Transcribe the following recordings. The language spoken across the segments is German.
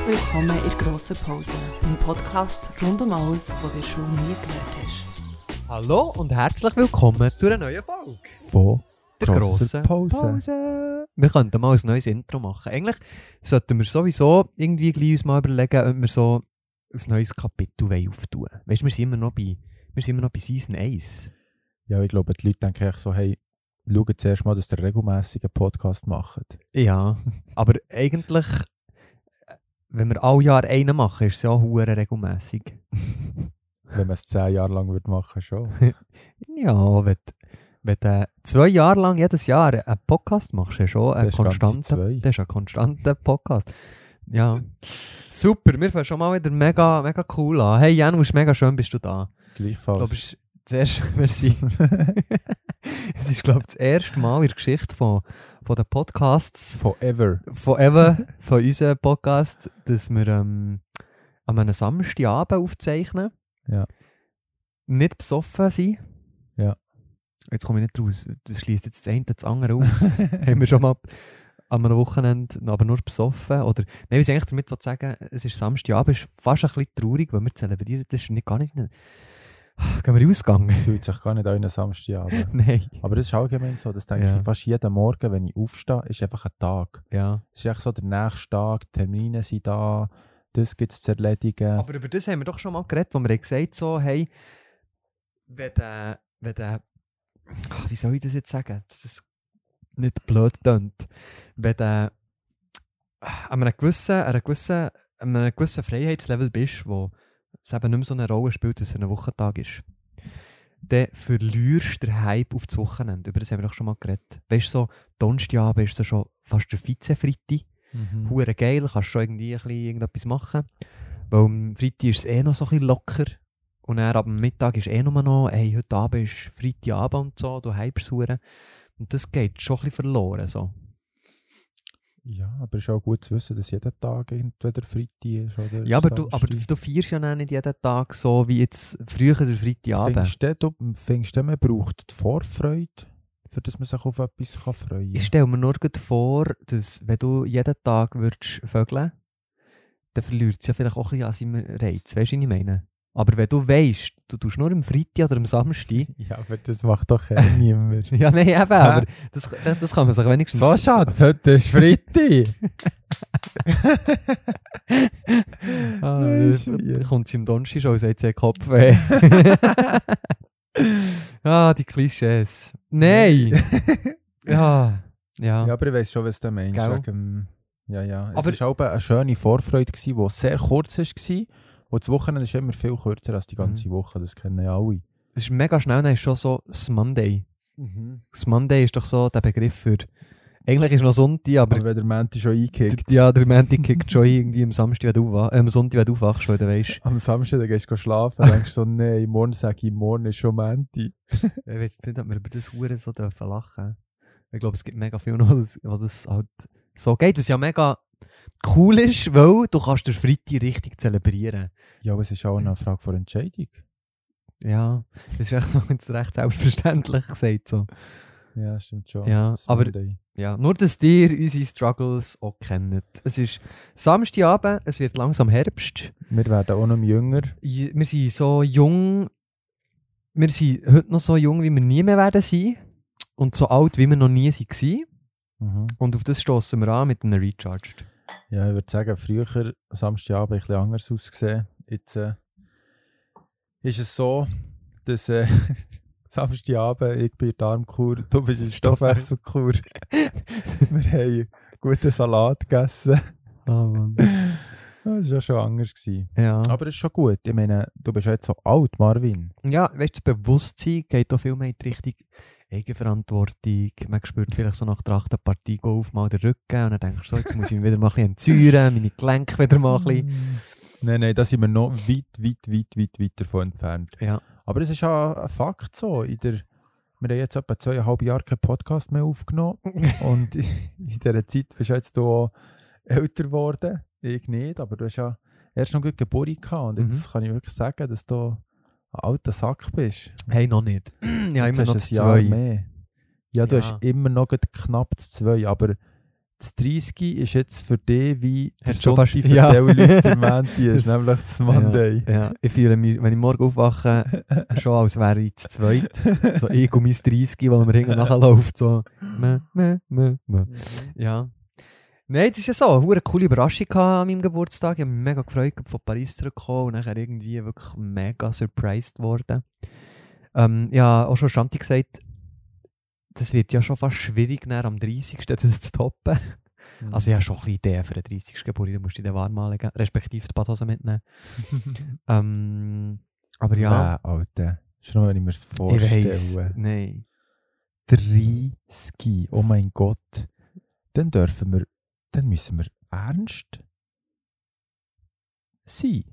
Herzlich willkommen in der grossen Pause, dem Podcast rund um alles, was du Schule nie gelernt hast. Hallo und herzlich willkommen zu einer neuen Folge Von der grossen Pause. Pause. Wir könnten mal ein neues Intro machen. Eigentlich sollten wir sowieso irgendwie gleich uns mal überlegen, ob wir so ein neues Kapitel auftun wollen. Weißt du, wir sind immer noch bei, wir sind immer noch bei Season 1. Ja, ich glaube, die Leute denken so, hey, schaut zuerst mal, dass ihr regelmässig einen Podcast macht. Ja, aber eigentlich, wenn wir alle Jahr einen machen, ist es ja auch regelmässig. Wenn man es zehn Jahre lang würde machen schon. Ja, wenn, du- wenn du zwei Jahre lang jedes Jahr einen Podcast machst, ist schon ein konstanter, das ist ein konstanter Podcast. Ja, super, wir fangen schon mal wieder mega, mega cool an. Hey Janusz, mega schön bist du da. Ich glaube, Gleichfalls. es ist zuerst, merci. es ist, glaube ich, das erste Mal in der Geschichte von, von den Podcasts, Forever. eben, von unserem Podcast, dass wir ähm, an einem Samstagabend aufzeichnen. Ja. Nicht besoffen sind. Ja. Jetzt komme ich nicht raus. Das schließt jetzt das eine das andere aus. haben wir schon mal an einem Wochenende, aber nur besoffen. Oder, nein, wir sind eigentlich damit sagen, es ist Samstagabend, es ist fast ein bisschen traurig, weil wir zelebrieren. Das ist nicht, gar nicht. Gehen wir ausgegangen? Fühlt sich gar nicht an einen Samstagabend. Nein. Aber das ist allgemein so. Das denke Ja. ich fast jeden Morgen, wenn ich aufstehe, ist einfach ein Tag. Ja. Es ist echt so der nächste Tag, die Termine sind da, das gibt es zu erledigen. Aber über das haben wir doch schon mal geredet, wo wir gesagt so, hey, wenn der, wenn der, Ah, wie soll ich das jetzt sagen, dass es nicht blöd tönt, wenn du an einem gewissen, an einer gewissen, an einem gewissen Freiheitslevel bist, wo es eben nicht mehr so eine Rolle spielt, dass es ein Wochentag ist, dann verlierst du den Hype auf das Wochenende. Über das haben wir doch schon mal geredet. Weißt du, so, Donnerstagabend ist so schon fast der Vize-Freitag. Mhm. Hure geil, kannst schon irgendwie ein bisschen irgendetwas machen. Weil am Freitag ist es eh noch so ein bisschen locker. Und dann ab dem Mittag ist eh nur noch, hey, heute Abend ist Freitagabend und so, du hypst hure. Und das geht schon ein bisschen verloren. So. Ja, aber es ist auch gut zu wissen, dass jeder Tag entweder Freitag ist oder Ja, aber du, aber du, du feierst ja nicht jeden Tag so wie jetzt früher der Freitagabend. Findest du, du findest du, man braucht die Vorfreude, für dass man sich auf etwas kann freuen kann? Ich stelle mir nur vor, dass wenn du jeden Tag würdest vögeln, dann verliert es ja vielleicht auch ein bisschen an seinem Reiz. Weißt du, was ich meine? Aber wenn du weißt, du tust nur am Freitag oder am Samstag, Ja, aber das macht doch eh niemand. Ja, nein, eben, aber das, das, das kann man sich wenigstens... So, Schatz, heute ist Freitag. Ah, dann wie? kommt sie im Donnerstag schon sagt, sie hat Kopfweh. ah, die Klischees. Nein! ja, ja. Ja, aber ich weiß schon, was du meinst. Wegen, ja, ja. Es Aber- war auch eine schöne Vorfreude, die sehr kurz war. Und das Wochenende ist immer viel kürzer als die ganze Mhm. Woche. Das kennen ja alle. Es ist mega schnell, dann ist schon so das Monday. Das Monday ist doch so der Begriff für... Eigentlich ist noch Sonntag, aber... Aber wenn der Menti schon eingekickt ja, der Montag kickt schon irgendwie am Samstag, wenn du, wa- äh, am Sonntag, wenn du aufwachst, weil du weißt... am Samstag dann gehst du schlafen, denkst du so, nein, morgen sage ich, morgen ist schon Menti. Ich weiß jetzt nicht, ob wir über das Huren so dürfen lachen. Ich glaube, es gibt mega viel noch, wo das halt so geht, was ja mega cool ist, weil du kannst den Freitag richtig zelebrieren. Ja, aber es ist auch eine Frage von Entscheidung. Ja, das ist echt recht selbstverständlich gesagt so. Ja, stimmt schon. Ja, aber-. Ja, nur, dass ihr unsere Struggles auch kennt. Es ist Samstagabend, es wird langsam Herbst. Wir werden auch noch jünger. Wir sind so jung, wir sind heute noch so jung, wie wir nie mehr werden sein. Und so alt, wie wir noch nie waren. Mhm. Und auf das stoßen wir an mit einem Recharged. Ja, ich würde sagen, früher, Samstagabend, ein bisschen anders ausgesehen. Jetzt äh, ist es so, dass äh, Samstagabend, ich bin in der Darmkur, du bist in Stoffwechselkur. Wir haben guten Salat gegessen. Oh Mann. Das war ja schon anders. Gewesen. Ja. Aber es ist schon gut. Ich meine, du bist ja jetzt so alt, Marvin. ja, weißt du, das Bewusstsein geht auch viel mehr in die Richtung Eigenverantwortung. Man spürt vielleicht so nach der achten Partie Golf mal den Rücken und dann denkst du so, jetzt muss ich mich wieder mal ein bisschen entzüren, meine Gelenke wieder mal ein bisschen. Nein, nein, da sind wir noch weit, weit, weit, weit, weit davon entfernt. Ja. Aber es ist ja ein Fakt so. In der, wir haben jetzt etwa zweieinhalb Jahre keinen Podcast mehr aufgenommen. Und in dieser Zeit bist du jetzt auch älter geworden. Ich nicht, aber du hast ja erst noch gut Geburt gehabt. Und jetzt kann ich wirklich sagen, dass du ein alter Sack bist. Hey, noch nicht. ja, immer noch zwei. mehr. Ja, du Ja. hast immer noch knapp das zwei, aber das 30 ist jetzt für dich wie der schon fast- für ja. die Leute der Menti ist, Das- nämlich das Monday. Ja, ja. Ich fühle mich, wenn ich morgen aufwache, schon als wäre ich zu zweit. So ich und mein 30, wo mir hinten nachläuft. So. Meh, meh, meh, meh. Ja. Nein, das ist ja so. Eine coole Überraschung an meinem Geburtstag. Ich habe mich mega gefreut, von Paris zurückzukommen und nachher irgendwie wirklich mega surprised worden. Ähm, ja, auch schon Shanti gesagt, das wird ja schon fast schwierig, dann am 30. das zu toppen. Mhm. Also ich habe schon ein bisschen Ideen für den 30. Geburtstag, da musst du dich warm anlegen, respektive die Badhose mitnehmen. ähm, aber ja, Ja, Alter. Schon wenn ich mir das ich vorstelle. weiss, nein. 30. Oh mein Gott. Dann dürfen wir, dann müssen wir ernst sein.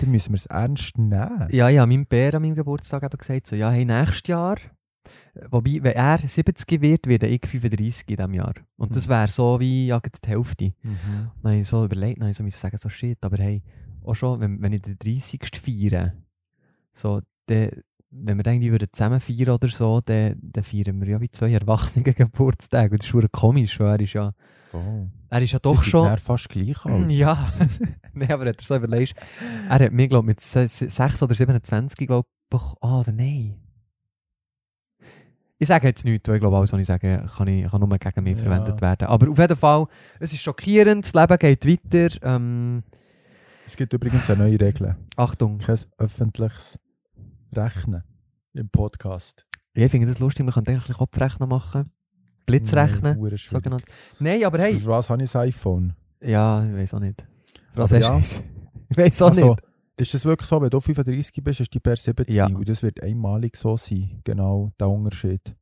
Dann müssen wir es ernst nehmen. Ja, ja, meinem Bär an meinem Geburtstag eben gesagt, so, ja, hey, nächstes Jahr, äh, wobei, wenn er 70 wird, werde ich 35 in diesem Jahr. Und das Mhm. wäre so wie ja, die Hälfte. Mhm. Dann habe ich so überlegt, dann habe ich so müssen sagen, so shit, aber hey, auch schon, wenn, wenn ich den 30. feiere, so, dann, wenn wir dann irgendwie würden zusammen feiern oder so, dann, dann feiern wir ja wie zwei Erwachsene Geburtstage. Und das ist verdammt komisch, weil er ist ja, Voll. er ist ja doch schon... dann fast gleich alt. Ja, nein, aber hat er so überlegt, er hat mir, glaube mit se- se- 6 oder 27, glaube ich, ah, oder nein. Ich sage jetzt nichts, weil ich glaube, alles, was ich sage, kann, ich, kann nur gegen mich Ja. verwendet werden. Aber auf jeden Fall, es ist schockierend, das Leben geht weiter. Ähm, Es gibt übrigens eine neue Regel. Achtung, Kein öffentliches Rechnen im Podcast. ich finde das lustig, man könnte eigentlich Kopfrechnen machen. Blitzrechnen, Nein, sogenannt. Nein, aber hey, Für was habe ich ein iPhone? ja, ich weiß auch nicht. Für was Aber hast ja. Ich weiß auch Also, nicht. ist das wirklich so, wenn du 35 bist, ist die per 70 Ja. und das wird einmalig so sein, genau der Unterschied.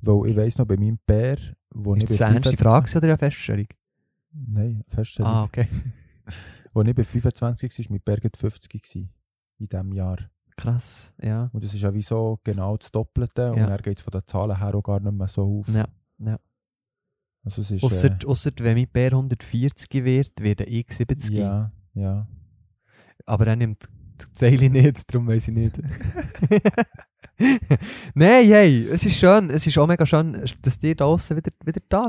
Weil ich weiss noch, bei meinem Bär, wo Ist ich das bei eine ernste 25 Frage oder eine Feststellung? Nein, Feststellung. Ah, okay. Wo ich bei 25 war, war mein Bär gerade 50 gewesen, in diesem Jahr. Krass, ja. Und das ist ja wie so genau das Doppelte und Ja. dann geht es von den Zahlen her auch gar nicht mehr so auf. Ja, ja. Also es ist, Ausser, äh, ausser wenn mein Bär 140 wird, werde ich 70. ja, ja. Aber er nimmt die Zeile nicht, darum weiß ich nicht. Nein, hey, es ist schön, es ist auch mega schön, dass ihr da draussen wieder, wieder da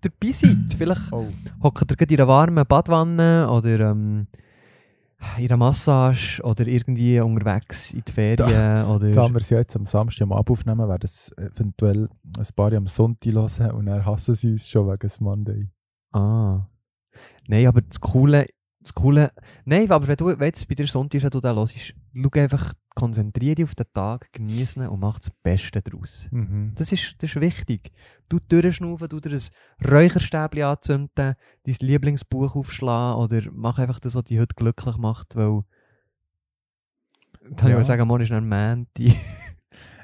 dabei seid. Vielleicht Oh. hockt ihr gerade in einer warmen Badwanne oder ähm, in einer Massage oder irgendwie unterwegs in die Ferien oder... Da wir es ja jetzt am Samstag am Abend aufnehmen, werden es eventuell ein paar am Sonntag hören und dann hassen sie uns schon wegen des Monday. Ah. Nein, aber das Coole, das Coole, nein, aber wenn du wenn jetzt bei dir Sonntag ist, wenn du da hörst, schau einfach, konzentriere dich auf den Tag, genieße ihn und mach das Beste daraus. Mhm. Das ist, das ist wichtig. Du durchschnaufen, du dir ein Räucherstäbchen anzünden, dein Lieblingsbuch aufschlagen oder mach einfach das, was dich heute glücklich macht, weil dann Ja. ich sagen, morgen ist ein Manti.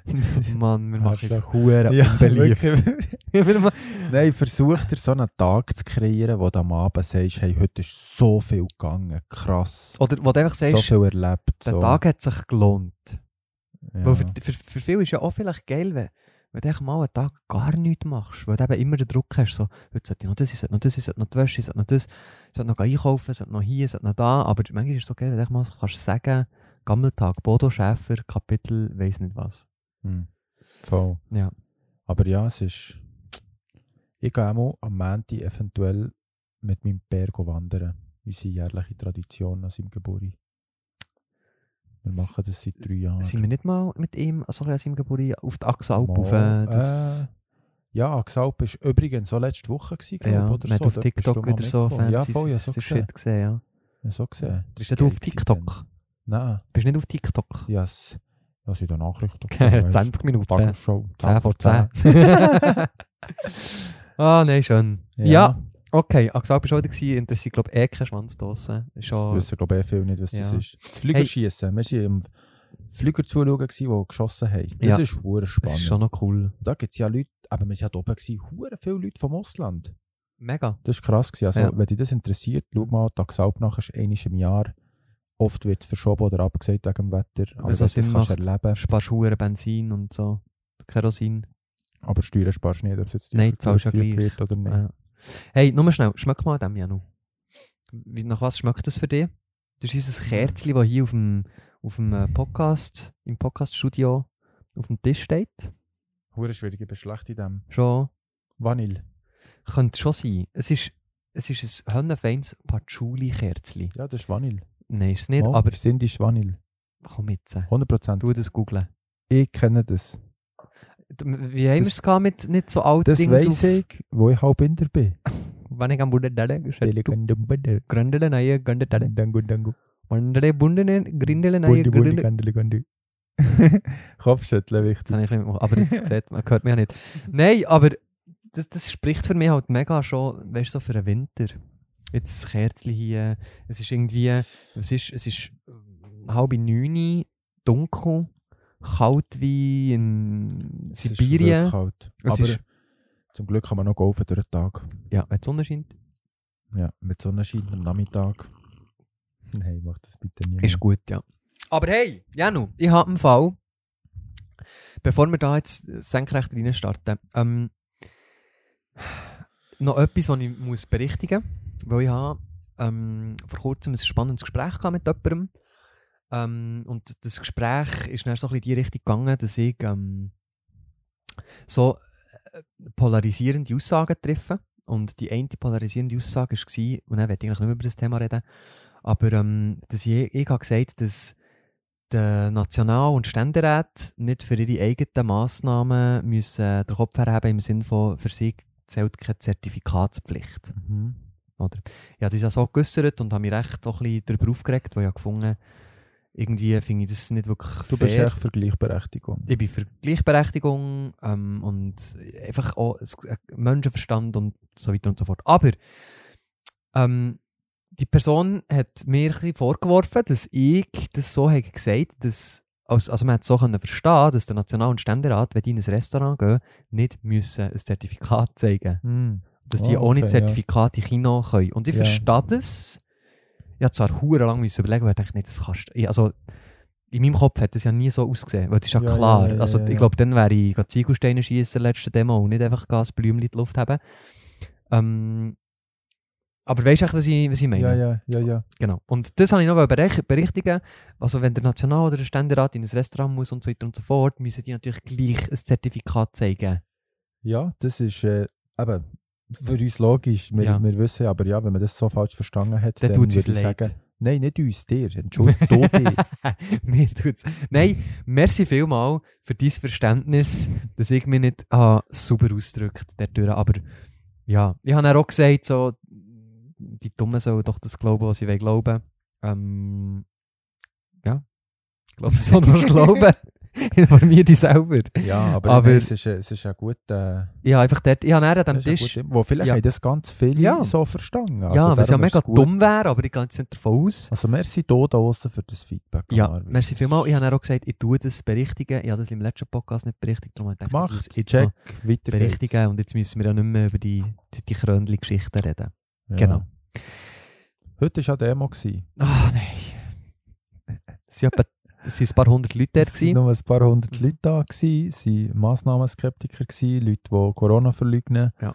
Mann, wir machen es hure Ja, unbeliebt. Nein, versuch dir so einen Tag zu kreieren, wo du am Abend sagst, hey, heute ist so viel gegangen, krass, Oder wo du einfach so sagst, viel erlebt. der so. Tag hat sich gelohnt. ja. Weil für, für, für viele ist ja auch vielleicht geil, wenn, wenn du mal einen Tag gar nichts machst, weil du eben immer den Druck hast, so, heute sollte ich noch das, ich sollte noch das, ich sollte noch die Wäsche, ich sollte noch das, ich sollte noch einkaufen, ich sollte noch hier, ich sollte noch da, aber manchmal ist es so geil, wenn du mal kannst sagen, Gammeltag, Bodo Schäfer, Kapitel, weiss nicht was. Hm. Voll. Ja. Aber ja, es ist... Ich gehe auch am Montag eventuell mit meinem Bär wandern. Unsere jährliche Tradition an seinem Geburtstag. Wir machen das seit drei Jahren. Sind wir nicht mal mit ihm, also an seinem Geburtstag, auf die Axalp Mal, auf, äh, äh, ja, Axalp war übrigens so letzte Woche, gewesen, glaub, ja, oder so. auf TikTok wieder so fancy Ja, voll, ja, so gesehen. Gesehen, ja. Ja, so gesehen. Das Bist ist du auf TikTok? dann. Nein, Bist du nicht auf TikTok? ja, ja, sind da Nachrichten. gekommen, weißt du. 20 Minuten. Tagesschau. 10 vor 10. ah, nein, schön. Ja, Ja. okay. Axel war schon wieder, gewesen, interessiert, glaube ich, eh kein Schwanz draussen. Ich Schon, wüsste, glaube ich, eh viel nicht, was das Ja. ist. Das Flügerschießen. Wir waren im Flüger zuschauen, die geschossen haben. Das Ja. ist hure das spannend. ist schon noch cool. Da gibt es ja Leute, aber wir waren ja oben, hure viele Leute vom Ausland. Mega. Das war krass. Gewesen. Also, Ja. wenn dich das interessiert, schau mal, Axalp nachher ist einmal im Jahr. Oft wird es verschoben oder abgesagt wegen dem Wetter. Aber du das Sinn kannst macht. erleben Sparst Huren Benzin und so. Kerosin. aber Steuern sparst du nicht, ob es jetzt Nein, zahlst ja gleich. wird oder nicht. Ja. Hey, nur mal schnell. Schmeck mal dem, Janu. Wie, nach was schmeckt das für dich? Das ist unser Kerzchen, das hier auf dem, auf dem äh, Podcast, im Podcaststudio auf dem Tisch steht. Hure schwierig, ich bin schlecht in dem. Schon. Vanille. Könnte schon sein. Es ist, es ist ein höllenfeines Patchouli-Kerzli. Ja, das ist Vanille. Nein, ist es nicht, Oh, aber das indisch Vanille. komm jetzt. 100%. Du das googlen. Ich kenne das. Wie haben wir es mit nicht so alten Das weiss ich, wo ich halb Inder bin. Wenn ich am Bunden delle, Dangu, Gründele, neue, Gründele, dangu, dangu. Wandele, Bundene, Grindele, neue, Gründele. gandeli, gandeli. Kopfschütteln, wichtig. habe ich aber das sieht man, hört mich ja nicht. Nein, aber das, das spricht für mich halt mega schon, weißt du, so für den Winter. Jetzt ein Kerzchen hier, es ist irgendwie, es ist, es ist halb neun, dunkel, kalt wie in Es ist Sibirien. wirklich kalt. Es Aber ist- zum Glück kann man noch golfen durch den Tag. Ja, wenn die Sonne scheint, Ja, mit Sonnenschein am Nachmittag. Nein, mach das bitte nicht. ist gut, ja. Aber hey, Janu, ich habe einen Fall, bevor wir da jetzt senkrecht rein starten, ähm, noch etwas, was ich muss berichtigen muss, weil ich habe ähm, vor kurzem ein spannendes Gespräch gehabt mit jemandem ähm, und das Gespräch ist dann so ein bisschen in die Richtung gegangen, dass ich ähm, so äh, polarisierende Aussagen treffe und die eine polarisierende Aussage war, und dann werde ich eigentlich nicht mehr über das Thema reden, aber ähm, dass ich, ich habe gesagt dass der National- und Ständerat nicht für ihre eigenen Massnahmen müssen den Kopf herheben im Sinne von, für sie zählt keine Zertifikatspflicht. Mhm. Oder? Ich habe das ja so geäussert und habe mich recht auch ein bisschen darüber aufgeregt, weil ich habe gefunden irgendwie finde ich das nicht wirklich Du fair. bist echt für Gleichberechtigung. Ich bin für Gleichberechtigung ähm, und einfach auch äh, Menschenverstand und so weiter und so fort. Aber ähm, die Person hat mir ein bisschen vorgeworfen, dass ich das so habe gesagt dass also, man hat so können verstehen, dass der National- und Ständerat, wenn die in ein Restaurant gehen, nicht müssen ein Zertifikat zeigen Mhm. Dass die Oh, ohne okay, Zertifikat in Kino können. Und ich Ja. verstehe das. Ich habe zwar hure lang müssen überlegen, weil ich dachte, nee, das kannst du. Also, in meinem Kopf hat das ja nie so ausgesehen, weil das ist ja, Ja, ja, klar. ja, ja, also, ja, ich ja. glaube, dann wäre ich gerade Ziegelsteine schießen der letzten Demo und nicht einfach ein Blümchen in die Luft haben. Ähm, aber weißt du, was ich, was ich meine? Ja, ja, ja, ja. Genau. Und das habe ich noch berichtigen. Also, wenn der National- oder der Ständerat in ein Restaurant muss und so weiter und so fort, müssen die natürlich gleich ein Zertifikat zeigen. Ja, das ist äh, eben für uns logisch. Wir, Ja. wir wissen aber, ja, wenn man das so falsch verstanden hat, Dann dann würde ich leid. sagen, nein, nicht uns, dir. Entschuldigung, du dich. Mir tut's. Nein, merci vielmal für dein Verständnis, dass ich mich nicht ah, super ausdrückt dadurch. Aber ja, ich habe auch gesagt, so, die Dummen sollen doch das glauben, was sie wollen glauben. Ähm, ja, ich glaube, so noch glauben. Informier dich selber. Ja, aber, Aber- nein, es, ist, es ist ja gut. Äh, Ich habe einfach dort, ich habe an dem ja Tisch... gut, wo vielleicht Ja. haben das ganz viele Ja. so verstanden. Also ja, es ja mega dumm wäre, aber ich gehe jetzt nicht davon aus. Also merci hier da draussen für das Feedback. Ja, Marvin. merci vielmals. Ich habe auch gesagt, ich tue das berichtigen. Ich habe das im letzten Podcast nicht berichtigt, darum habe ich gedacht, ich jetzt check, weiter berichtigen und jetzt müssen wir ja nicht mehr über die, die, die Krönli-Geschichten reden. geht's. Genau. Heute war ja Demo. Ah, nein. Es waren etwa es sind ein paar hundert Leute dort. Es waren nur ein paar hundert Leute da, gewesen. es waren Massnahmenskeptiker, gewesen, Leute, die Corona verleugnen. Ja.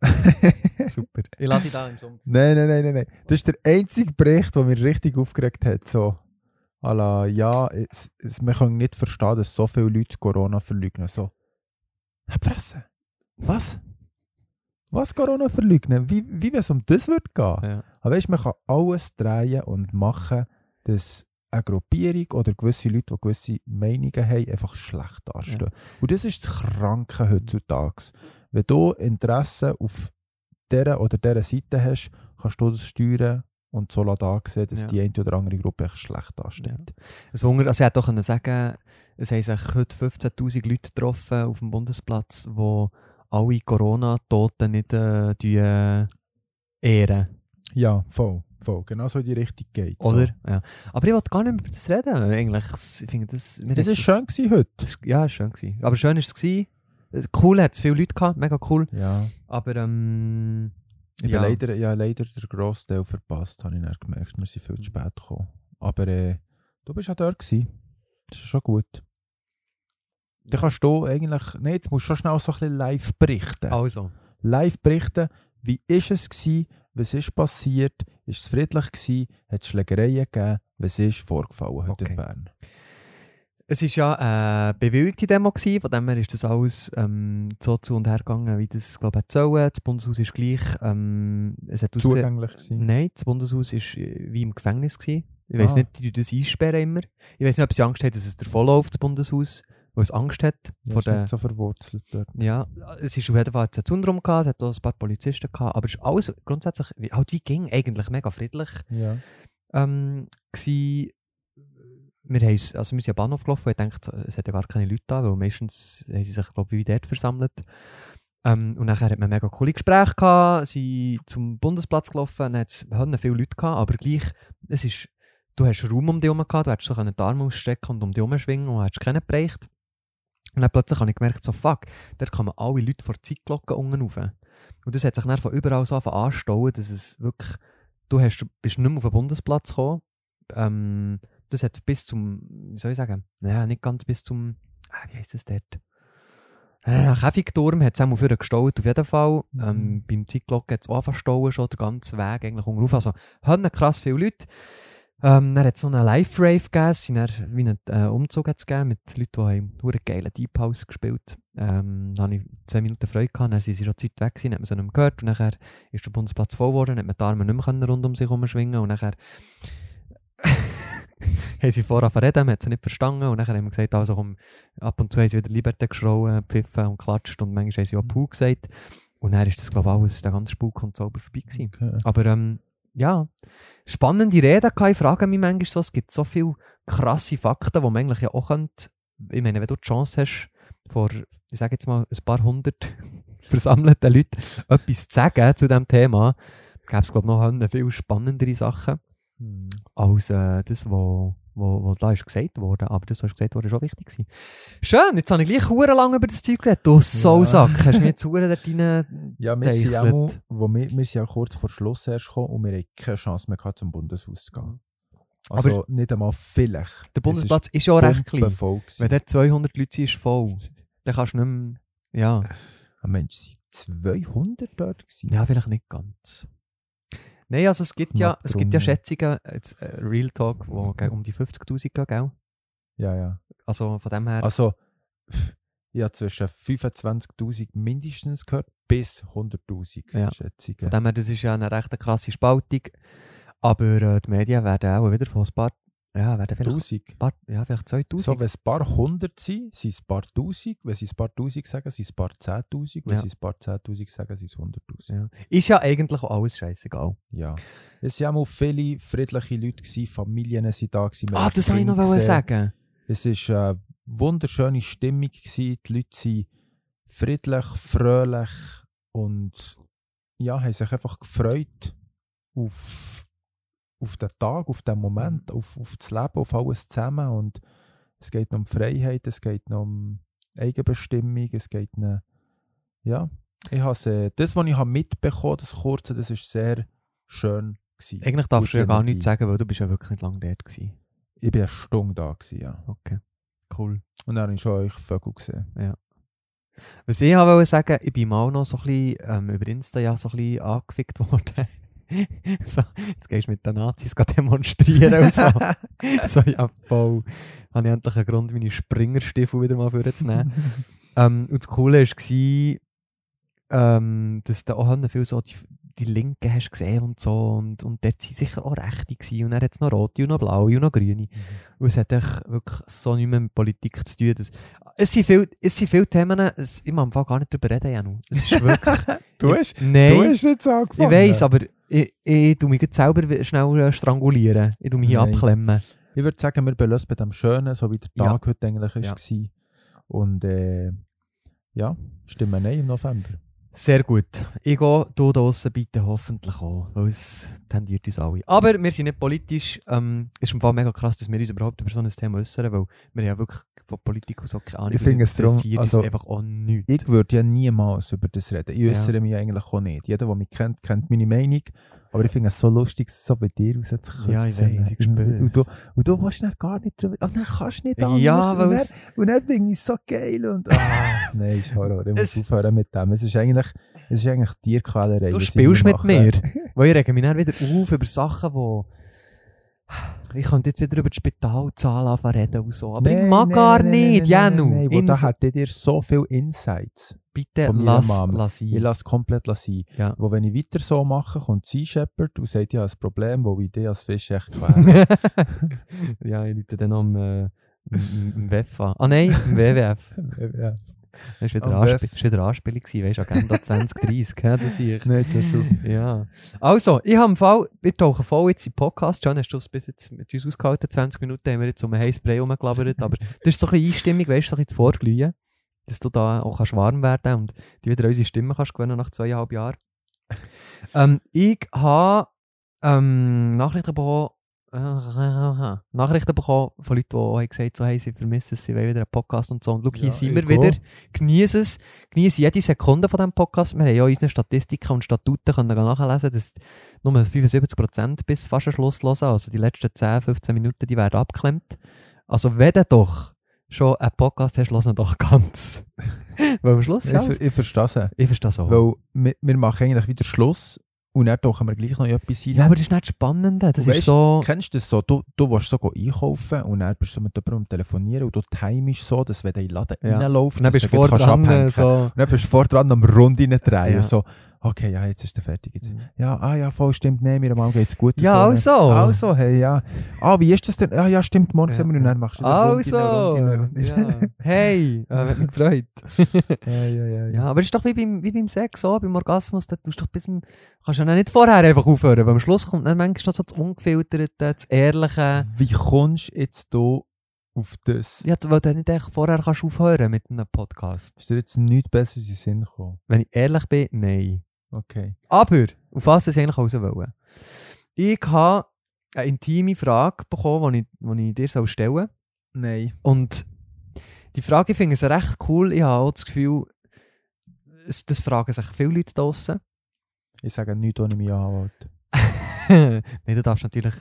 Super. Ich lasse dich da im Sommer. nein, nein, nein, nein. Das ist der einzige Bericht, der mich richtig aufgeregt hat. So, la, ja, es, es, wir können nicht verstehen, dass so viele Leute Corona verleugnen. So, Fresse. Was? Was Corona verleugnen? Wie, wie wenn es um das würde gehen? Ja. Aber weißt, man kann alles drehen und machen, dass eine Gruppierung oder gewisse Leute, die gewisse Meinungen haben, einfach schlecht dastehen. Und das ist das Kranke heutzutage. Wenn du Interesse auf dieser oder dieser Seite hast, kannst du das steuern und so da sehen, dass Ja. die eine oder andere Gruppe echt schlecht dasteht. Es Wunder, also ich hätte doch sagen, es haben sich heute 15'000 Leute getroffen auf dem Bundesplatz, die alle Corona-Toten nicht äh, die, äh, ehren. Ja, voll. Voll. Genau so in die Richtung geht Oder? So. Ja. Aber ich wollte gar nicht mehr über das reden. Eigentlich, ich finde das... Es war schön gewesen heute. Das, ja, es war schön. Gewesen. Aber schön war es. Gewesen. Es- Cool hat es viele Leute gehabt, mega cool. Ja. Aber ähm, Ich Ja. habe leider, ja, leider den grossen Teil verpasst, habe ich dann gemerkt. Wir sind viel zu spät gekommen. Aber äh, du bist ja dort gewesen. Das ist schon gut. Dann kannst du eigentlich, nein, jetzt musst du schon schnell so ein bisschen live berichten. also, Live berichten, wie ist es gewesen, was ist passiert, ist es friedlich gewesen, hat es Schlägereien gegeben, was ist vorgefallen heute Okay. in Bern? Es war ja eine bewilligte Demo, gewesen, von dem her ist das alles ähm, so zu und her gegangen, wie das, glaube ich, sollen. Das Bundeshaus ist gleich. Ähm, es hat Zugänglich gewesen. Nein, das Bundeshaus war wie im Gefängnis. Gewesen. Ich weiß Ah. nicht, die das einsperren immer. Ich weiß nicht, ob sie Angst haben, dass es der vollläuft, das Bundeshaus, weil es Angst hat. Ja, vor ist der, nicht so verwurzelt dort. ja, es ist auf jeden Fall ein Zundrum gehabt, es hat auch ein paar Polizisten gehabt, aber es ist alles grundsätzlich, wie, halt wie ging, eigentlich mega friedlich Ja. ähm, gsi. Wir, haben also wir sind am Bahnhof gelaufen und ich dachte, es hat ja gar keine Leute da, weil meistens haben sie sich, glaube ich, wie dort versammelt. Ähm, und nachher hat man mega coole Gespräche gehabt, sind zum Bundesplatz gelaufen, dann hat es viele Leute gehabt, aber gleich, es ist, du hast Raum um dich herum gehabt, du hättest so die Arme ausstrecken und um dich herumschwingen und hättest keinen bereicht. Und dann plötzlich habe ich gemerkt, so fuck, da kommen alle Leute vor die Zeitglocke unten rauf. Und das hat sich dann von überall so anstauen, dass es wirklich, du hast, bist nicht mehr auf den Bundesplatz gekommen. Ähm, das hat bis zum, wie soll ich sagen, naja, nicht ganz bis zum, ah, wie heisst das dort? Äh, Käfigturm hat es auch für gestaut, auf jeden Fall. Ähm, Mhm. beim Zeitglocken hat es auch verstauen, schon den ganzen Weg eigentlich unterauf. Also, haben krass viele Leute. Ähm, dann hat noch einen Live-Rave gegeben, es dann wie einen äh, Umzug hat's gegeben mit Leuten, die haben einen geilen Deep House gespielt ähm, Da hatte ich zwei Minuten Freude, gehabt, dann sind sie schon Zeit weg gewesen, hat man sie nicht mehr gehört und nachher ist der Bundesplatz voll geworden, hat man die Arme nicht mehr rund um sich herumschwingen und nachher haben sie vorher verreden, man hat sie nicht verstanden und nachher haben wir gesagt, also komm, ab und zu haben sie wieder Liberté geschrauen, gepfiffen und klatscht und manchmal haben sie auch Puh gesagt und dann ist das glaube ich alles, der ganze Spuk und Zauber vorbei gewesen. Okay. Aber ähm, ja, spannende Reden gehabt. Ich frage mich manchmal so, es gibt so viele krasse Fakten, die man eigentlich ja auch könnte, ich meine, wenn du die Chance hast, vor, ich sage jetzt mal, ein paar hundert versammelten Leuten etwas zu sagen zu diesem Thema, gäbe es glaube ich noch eine viel spannendere Sachen Hm. als äh, das, was wo, wo, da ist gesagt wurde. Aber das, was ist gesagt wurde, ist auch wichtig gewesen. Schön, jetzt habe ich gleich hure lang über das Zeug geredet. Du Sausack, hast du mir jetzt hure dort rein... Ja, wir sind, auch, wo wir, wir sind ja kurz vor Schluss erst gekommen und wir hatten keine Chance mehr gehabt, zum Bundeshaus zu gehen. Also nicht einmal vielleicht. Der Bundesplatz ist ja recht klein. Wenn dort 200 Leute sind, ist voll. Dann kannst du nicht mehr... Ja, Ah, Mensch, sind 200 dort gewesen? ja vielleicht nicht ganz. Nein, also es gibt ja, es gibt ja. Schätzungen, jetzt, äh, Real Talk, die gegen um die 50'000 gehen, gell? Ja, ja. Also von dem her... Also, ich habe zwischen 25'000 mindestens gehört bis 100'000 Ja. Schätzungen. Von dem her, das ist ja eine recht krasse Spaltung. Aber äh, die Medien werden auch wieder von ein paar... Ja, werden vielleicht... 1000. Paar, ja, vielleicht 2000. So, wenn es ein paar hundert sind, sind es ein paar tausend. Wenn sie ein paar tausend sagen, sind es ein paar zehntausend. Wenn Ja. sie ein paar zehntausend sagen, sind es hunderttausend. ja. Ist ja eigentlich auch alles scheißegal. Ja. Es waren auch viele friedliche Leute, gewesen, Familien sind da. Gewesen, Ah, das wollte ich noch gesehen. sagen. Es war eine wunderschöne Stimmung. Gewesen. Die Leute sind friedlich, fröhlich und ja, haben sich einfach gefreut auf, auf den Tag, auf den Moment, auf, auf das Leben, auf alles zusammen. Und es geht um Freiheit, es geht um Eigenbestimmung, es geht noch, ja, ich has, äh, das, was ich habe mitbekommen das Kurze, das ist sehr schön gewesen. Eigentlich darfst du ja Gute gar nichts sagen, weil du bist ja wirklich nicht lange dort gewesen. Ich bin eine Stunde da gewesen, ja. Okay, cool. Und dann habe ich schon euch Vögel gesehen. Was ich auch wollte sagen, ich bin mal noch so ein bisschen ähm, über Insta ja so ein bisschen angefickt worden. so, jetzt gehst du mit den Nazis demonstrieren und so. so, ja, voll. Habe ich endlich einen Grund, meine Springerstiefel wieder mal vorzunehmen. ähm, und das Coole war, ähm, dass du auch viel so die, die Linken hast gesehen und so. Und, und dort waren sicher auch Rechte. Gewesen. Und dann hat es noch Rote und noch Blaue und noch Grüne. Und es hat echt wirklich so nichts mehr mit Politik zu tun. Das, es, sind viel, es sind viele Themen, es, ich mag im Fall gar nicht darüber reden, Janu. Es ist wirklich... Du hast, ich, nein, du hast jetzt ich angefangen. weiss, aber ich, ich tu mich jetzt selber schnell äh, strangulieren. Ich tu mich hier Nein. abklemmen. Ich würde sagen, wir belassen bei dem Schönen, so wie der Ja. Tag heute eigentlich Ja. war. Und äh, ja, stimmen Nein im November. Sehr gut. Ich gehe hier draussen bitte hoffentlich auch, weil es tendiert uns alle. Aber wir sind nicht politisch. Ähm, es ist im Fall mega krass, dass wir uns überhaupt über so ein Thema äußern, weil wir ja wirklich von Politik und so keine Ahnung Ich was finde es darum, also, einfach auch nichts. Ich würde ja niemals über das reden. Ich Ja. äußere mich eigentlich auch nicht. Jeder, der mich kennt, kennt meine Meinung. Aber ich finde es so lustig, so bei dir rauszukommen. Ja, ich weiss, ich spüre und, du, und du willst dann gar nicht drüber. Und dann kannst du nicht anders. Ja, und weil es, und dann finde ich es so geil. Und, ah, nein, ist Horror. Ich muss aufhören mit dem. Es ist eigentlich, es ist eigentlich Tierquälerei. du spielst mit mir. Weil ich rege mich dann wieder auf über Sachen, wo Ich könnte jetzt wieder über die Spitalzahlen reden und so, aber ich Nein, mag nein, gar nein, nicht, Janu. Nein, nein, da hättet ihr so viele Insights. Bitte lass, lass Ich lasse komplett sein. Ja. Wo, wenn ich weiter so mache, kommt Sea Shepherd und sagt, ja, ein Problem, wo ich dich als Fisch echt quäle. ja, ich rufe dann noch am, äh, im, im WEF an. Ah nein, im WWF. ja. Das war wieder, das war eine Anspielung, weißt du, Agenda 2030, gell, das ich. Nicht so schön. Ja. Also, ich habe im Fall, wir tauchen voll jetzt in den Podcast. John, hast du es bis jetzt mit uns ausgehalten? 20 Minuten haben wir jetzt um ein heißes Spray rumgelabert, aber das ist so ein bisschen Einstimmung, weißt du, so ein bisschen zu Vorglühen, dass du da auch kannst warm werden und die wieder unsere Stimme kannst gewinnen nach zweieinhalb Jahren. ähm, ich habe ähm, Nachrichten bekommen, Nachrichten bekommen von Leuten, die haben gesagt so, hey, sie vermissen es, sie wollen wieder einen Podcast und so. Und schau, hier Ja, sind wir wieder. Genieße es. Genieße jede Sekunde von diesem Podcast. Wir haben ja unsere Statistiken und Statuten können nachlesen, dass nur 75% bis fast am Schluss hören. Also die letzten 10, 15 Minuten, die werden abgeklemmt. Also wenn du doch schon einen Podcast hast, lass ihn doch ganz. Weil am Schluss, Ich, ja. ver- ich verstehe es. Ich verstehe das auch. Weil wir, wir machen eigentlich wieder Schluss und dann tauchen wir gleich noch etwas rein. ja, aber das ist nicht spannend. Das ist weisst, so... Kennst du das so? Du, du willst so einkaufen und dann bist du mit jemandem am telefonieren und du timest so, dass wenn du in den Laden Ja. reinläufst, Und dann bist du vor dran, so... Und dann bist du vor dran am Rund drehen Ja. so, okay, ja, jetzt ist er fertig. Jetzt. Mhm. Ja, ah ja, voll, stimmt, nee, mir mal geht's gut. Ja, so. also. Also, hey, ja. Ah, wie ist das denn? Ah, ja, stimmt, morgen Ja. sehen wir und dann machst du Also, Runde, Runde, Runde. ja. hey, äh, hat mich gefreut. ja, ja, ja, ja. Ja, aber es ist doch wie beim, wie beim Sex, so, beim Orgasmus, da tust du doch bis zum, kannst du ja nicht vorher einfach aufhören, weil am Schluss kommt dann manchmal noch so das Ungefilterte, das Ehrliche. Wie kommst du jetzt hier auf das? Ja, weil du nicht echt vorher kannst aufhören mit einem Podcast. Ist dir jetzt nichts Besseres in den Sinn gekommen? Wenn ich ehrlich bin, nein. Okay. Aber, auf was das ich eigentlich raus wollen? Ich habe eine intime Frage bekommen, die ich, die ich dir stellen soll. Nein. Und die Frage, ich finde es recht cool. Ich habe auch das Gefühl, das fragen sich viele Leute draussen. Ich sage nichts, ohne mich anhalte. Nein, du darfst natürlich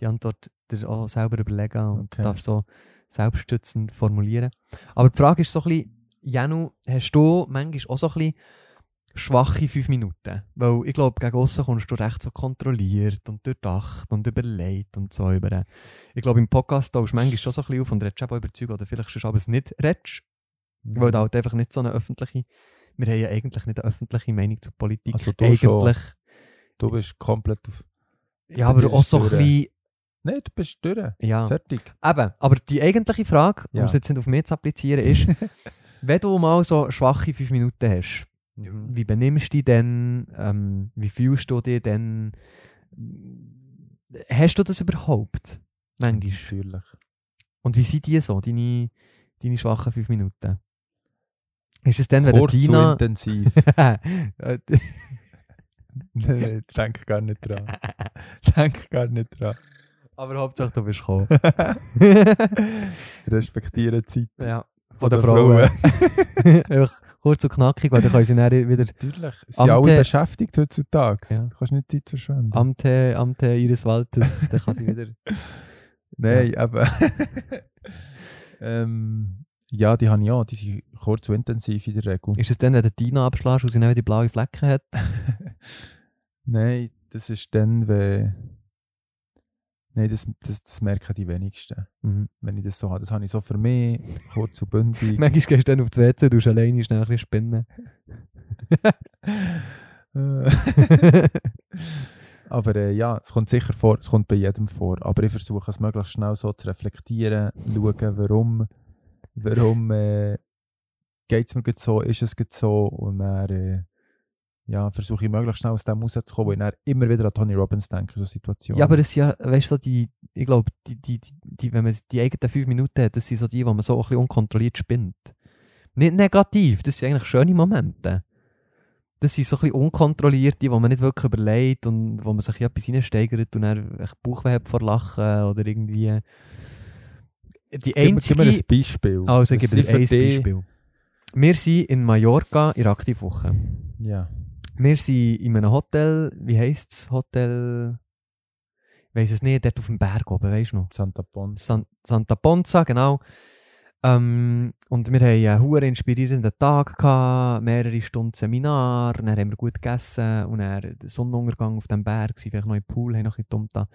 die Antwort dir auch selber überlegen und Okay. darfst so selbststützend formulieren. Aber die Frage ist so ein bisschen, Janu, hast du manchmal auch so ein bisschen schwache fünf Minuten? Weil ich glaube, gegen aussen kommst du recht so kontrolliert und durchdacht und überlegt und so über. Ich glaube, im Podcast tauschst du manchmal schon so ein bisschen auf und redest eben über Zeug oder vielleicht schon aber es nicht redest, weil du halt einfach nicht so eine öffentliche, wir haben ja eigentlich nicht eine öffentliche Meinung zur Politik. Also du eigentlich. schon. Du bist komplett auf. Ja, aber auch so ein bisschen, Nein, du bist durch. ja. Fertig. Eben, aber die eigentliche Frage, um Ja. es jetzt nicht auf mich zu applizieren, ist, wenn du mal so schwache fünf Minuten hast, wie benimmst du dich denn? Ähm, wie fühlst du dich denn? Hast du das überhaupt? Manchmal. Natürlich. Und wie sind die so, deine, deine schwachen fünf Minuten? Ist es dann, wenn Kurz und Tina... intensiv. Nein, denk gar nicht dran. Denk gar nicht dran. aber Hauptsache du bist gekommen. Respektiere die Zeit. ja, von Von der der Frauen. Einfach Kurz und knackig, weil dann können sie dann wieder Natürlich. Sie sind alle beschäftigt heutzutage. Ja. Du kannst nicht Zeit verschwenden. Amte, Amte ihres Waltes, dann kann sie wieder... Nein, eben. ähm, ja, die habe ich auch. Die sind kurz und intensiv in der Regel. Ist es dann, wenn der Tina abschlägst und sie dann die blaue Flecken hat? Nein, das ist dann, wenn. Nein, das, das, das merken die wenigsten. Mhm. Wenn ich das so habe. Das habe ich so für mich, kurz und bündig. Manchmal gehst du dann auf das WC, du alleine schnell ein bisschen spinnen. Aber äh, ja, es kommt sicher vor, es kommt bei jedem vor. Aber ich versuche es möglichst schnell so zu reflektieren, schauen, warum, warum äh, geht es mir so, ist es so und dann äh, ja, versuche ich möglichst schnell aus dem rauszukommen, weil ich dann immer wieder an Tony Robbins denke, so Situationen. Ja, aber das sind ja, weißt du, so die, ich glaube, die, die, die, die, wenn man die eigenen fünf Minuten hat, das sind so die, wo man so ein bisschen unkontrolliert spinnt. Nicht negativ, das sind eigentlich schöne Momente. Das sind so ein bisschen unkontrollierte, wo man nicht wirklich überlegt und wo man sich etwas reinsteigert und dann echt Bauchweh hat vor Lachen oder irgendwie... Die mir- gib einzige... mir ein Beispiel. Also, ich gebe dir ein Beispiel. Wir sind in Mallorca in der Aktivwoche. Ja. Wir sind in einem Hotel, wie heisst es? Hotel. Ich weiss es nicht, dort auf dem Berg oben, weißt du noch? Santa Pons. San Santa Ponza, genau. Ähm, und wir hatten einen hure inspirierenden Tag, gehabt, mehrere Stunden Seminar, dann haben wir gut gegessen und dann der Sonnenuntergang auf dem Berg, gewesen, vielleicht noch im Pool, haben noch ein bisschen da.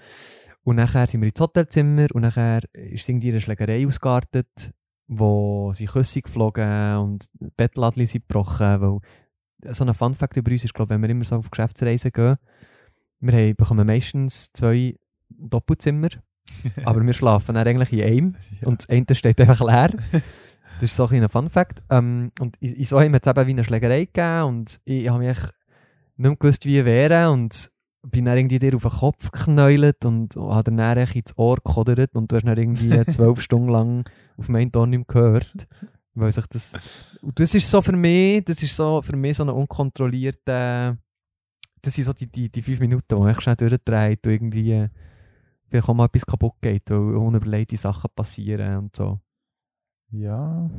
Und nachher sind wir ins Hotelzimmer und nachher ist irgendwie eine Schlägerei ausgeartet, wo sie Küsse geflogen und Bettladli sind gebrochen, weil so ein Funfact über uns ist, glaube ich, wenn wir immer so auf Geschäftsreisen gehen, wir haben, bekommen meistens zwei Doppelzimmer, aber wir schlafen dann eigentlich in einem und das eine steht einfach leer. Das ist so ein, ein Fun-Fact. Ähm, und in, in so einem hat es eben wie eine Schlägerei gegeben und ich, habe mich nicht mehr gewusst, wie wehren und bin dann irgendwie dir auf den Kopf geknäult und habe dann, ins Ohr gekodert und du hast dann irgendwie zwölf Stunden lang auf meinen Ton nicht mehr gehört. Weil sich das, und das ist so für mich, das ist so für mich so eine unkontrollierte, das sind so die, die, die fünf Minuten, wo ich schnell durchdreht und irgendwie vielleicht auch mal etwas kaputt geht, weil unüberlegte Sachen passieren und so. Ja.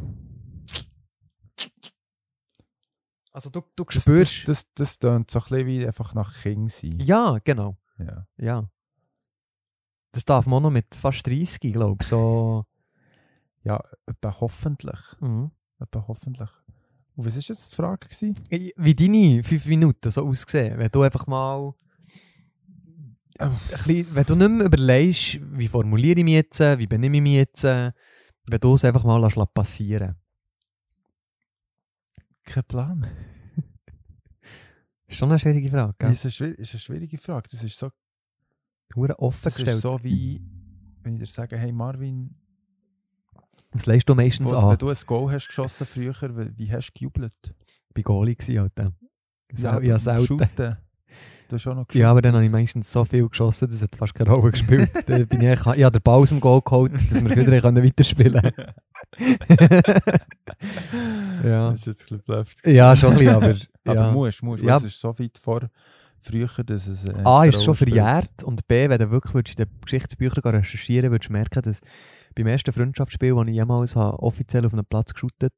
Also du, du Das, spürst... das, das, das tönt so ein bisschen wie einfach nach King sein. ja, genau. Ja. Ja. Das darf man auch noch mit fast 30, glaube ich. So, Ja, etwa hoffentlich. mhm. Etwa hoffentlich. Und was war jetzt die Frage? Gewesen? Wie deine fünf Minuten so aussehen, wenn du einfach mal... Ein bisschen, wenn du nicht mehr überlegst, wie formuliere ich mich jetzt, wie benehme ich mich jetzt, wenn du es einfach mal lässt passieren Kein Plan. Ist schon eine schwierige Frage, gell? Das ist eine, ist eine schwierige Frage. Das ist so, Hure offen das gestellt. ist so wie, wenn ich dir sage, hey Marvin, Was leist du meistens wo, an? wenn du ein Goal hast geschossen früher, wie, hast du gejubelt? Ich war Goalie, Alter. Sel aber ja, selten. Shooten. Du hast auch noch Ja, aber dann habe ich meistens so viel geschossen, das hat fast keine Rolle gespielt. dann bin ich, ich habe den Ball aus dem Goal geholt, dass wir wieder können weiterspielen ja. Das ist jetzt ein bisschen blöd. ja, schon ein bisschen, aber... Aber ja. musst, musst. Ja. Ja. Es ist so weit vor früher, dass es. Äh, A ist schon verjährt und B, wenn du wirklich würdest in den Geschichtsbüchern recherchieren würdest du merken, dass beim ersten Freundschaftsspiel, das ich jemals habe, offiziell auf einem Platz geshootet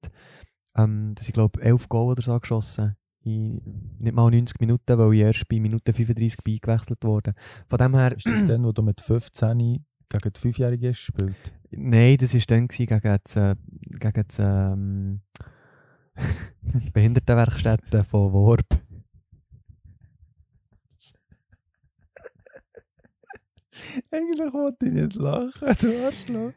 ähm, dass ich glaube 11 Goal oder so geschossen in nicht mal 90 Minuten, weil ich erst bei Minute 35 beigewechselt wurde. Von dem her, Ist das dann, wo du mit 15 gegen die 5-Jährige hast gespielt? nein, das war dann gegen das, äh, gegen das ähm, Behindertenwerkstätte von Worb. Eigentlich wollte ich nicht lachen, du Arschloch.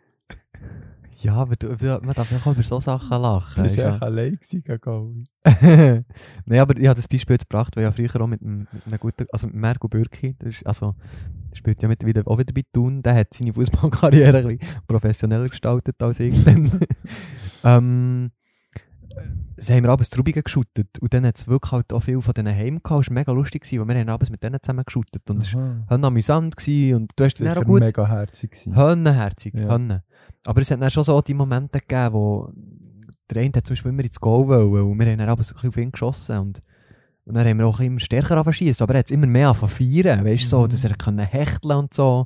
Ja, aber du, man darf auch über so Sachen lachen. Du ist warst ja- allein gewesen. Nein, aber ich habe das Beispiel jetzt gebracht, weil ich ja früher auch mit einem, mit einem guten, also mit Merko Bürki, der ist, also, spielt ja mittlerweile auch wieder bei Thun, der hat seine Fußballkarriere ein bisschen professioneller gestaltet als ich ähm, sie haben wir abends Trubingen geshootet und dann hat es wirklich halt auch viel von denen heim gehabt, es war mega lustig gewesen, weil wir haben abends mit denen zusammen geshootet und es war amüsant gewesen und du hast dann Sicher auch gut mega herzig gewesen. Ja. Hörner. Aber es hat dann schon so die Momente gegeben, wo der eine hat zum Beispiel immer ins Goal wollen und wir haben dann aber so ein bisschen auf ihn geschossen und, und dann haben wir auch immer stärker angefangen aber er hat es immer mehr angefangen feiern, weißt du, so, Mhm. dass er können hechteln und so.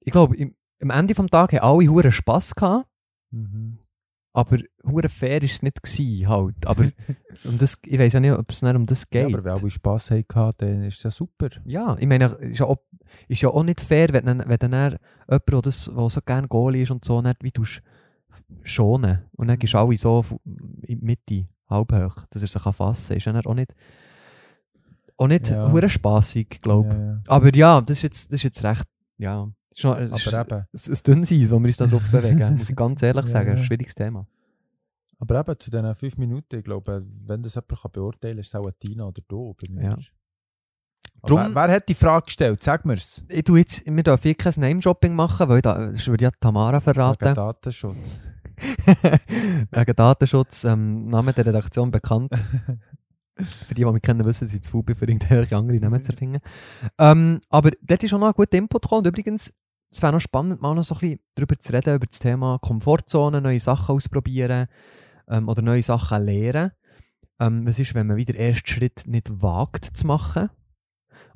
Ich glaube, im, am Ende des Tages haben alle Huren Spass gehabt, Mhm. Aber Huren fair war es nicht gewesen, halt. Aber um das, ich weiß ja nicht, ob es nicht um das Ja, geht. aber wenn alle Spass hatten, dann ist es ja super. Ja, ich meine, ist ja auch, ist ja auch nicht fair, wenn, dann- wenn dann jemand, der das, der so gerne Goalie ist und so, nicht wie du schonen. Und dann gehst du alle so in die Mitte, halb hoch, dass er sich fassen kann. Ist ja auch nicht, auch nicht Ja. hure spassig, glaube ich. Ja, ja. Aber ja, das ist jetzt, das ist jetzt recht, ja. Ist noch, es ist Aber eben, ein, ein dünnes Eis, wo wir uns da drauf bewegen, muss ich ganz ehrlich Ja, sagen. Ein ja. schwieriges Thema. aber eben zu diesen fünf Minuten, ich glaube, wenn das jemand kann beurteilen kann, ist es auch ein Tina oder du bei mir. Ja. Drum- wer, wer hat die Frage gestellt? Sag mir's. Ich tue jetzt, wir dürfen hier kein Name-Shopping machen, weil da, das würde ja Tamara Wegen verraten. Datenschutz. Wegen Datenschutz, ähm, Name der Redaktion bekannt. für die, die mich kennen, wissen, sie zu faul bin, für irgendwelche andere Namen zu erfinden. Ähm, aber dort ist auch noch ein guter Input gekommen. Und übrigens, es wäre noch spannend, mal noch so ein bisschen darüber zu reden, über das Thema Komfortzone, neue Sachen ausprobieren ähm, oder neue Sachen lernen. Ähm, was ist, wenn man wieder den ersten Schritt nicht wagt zu machen?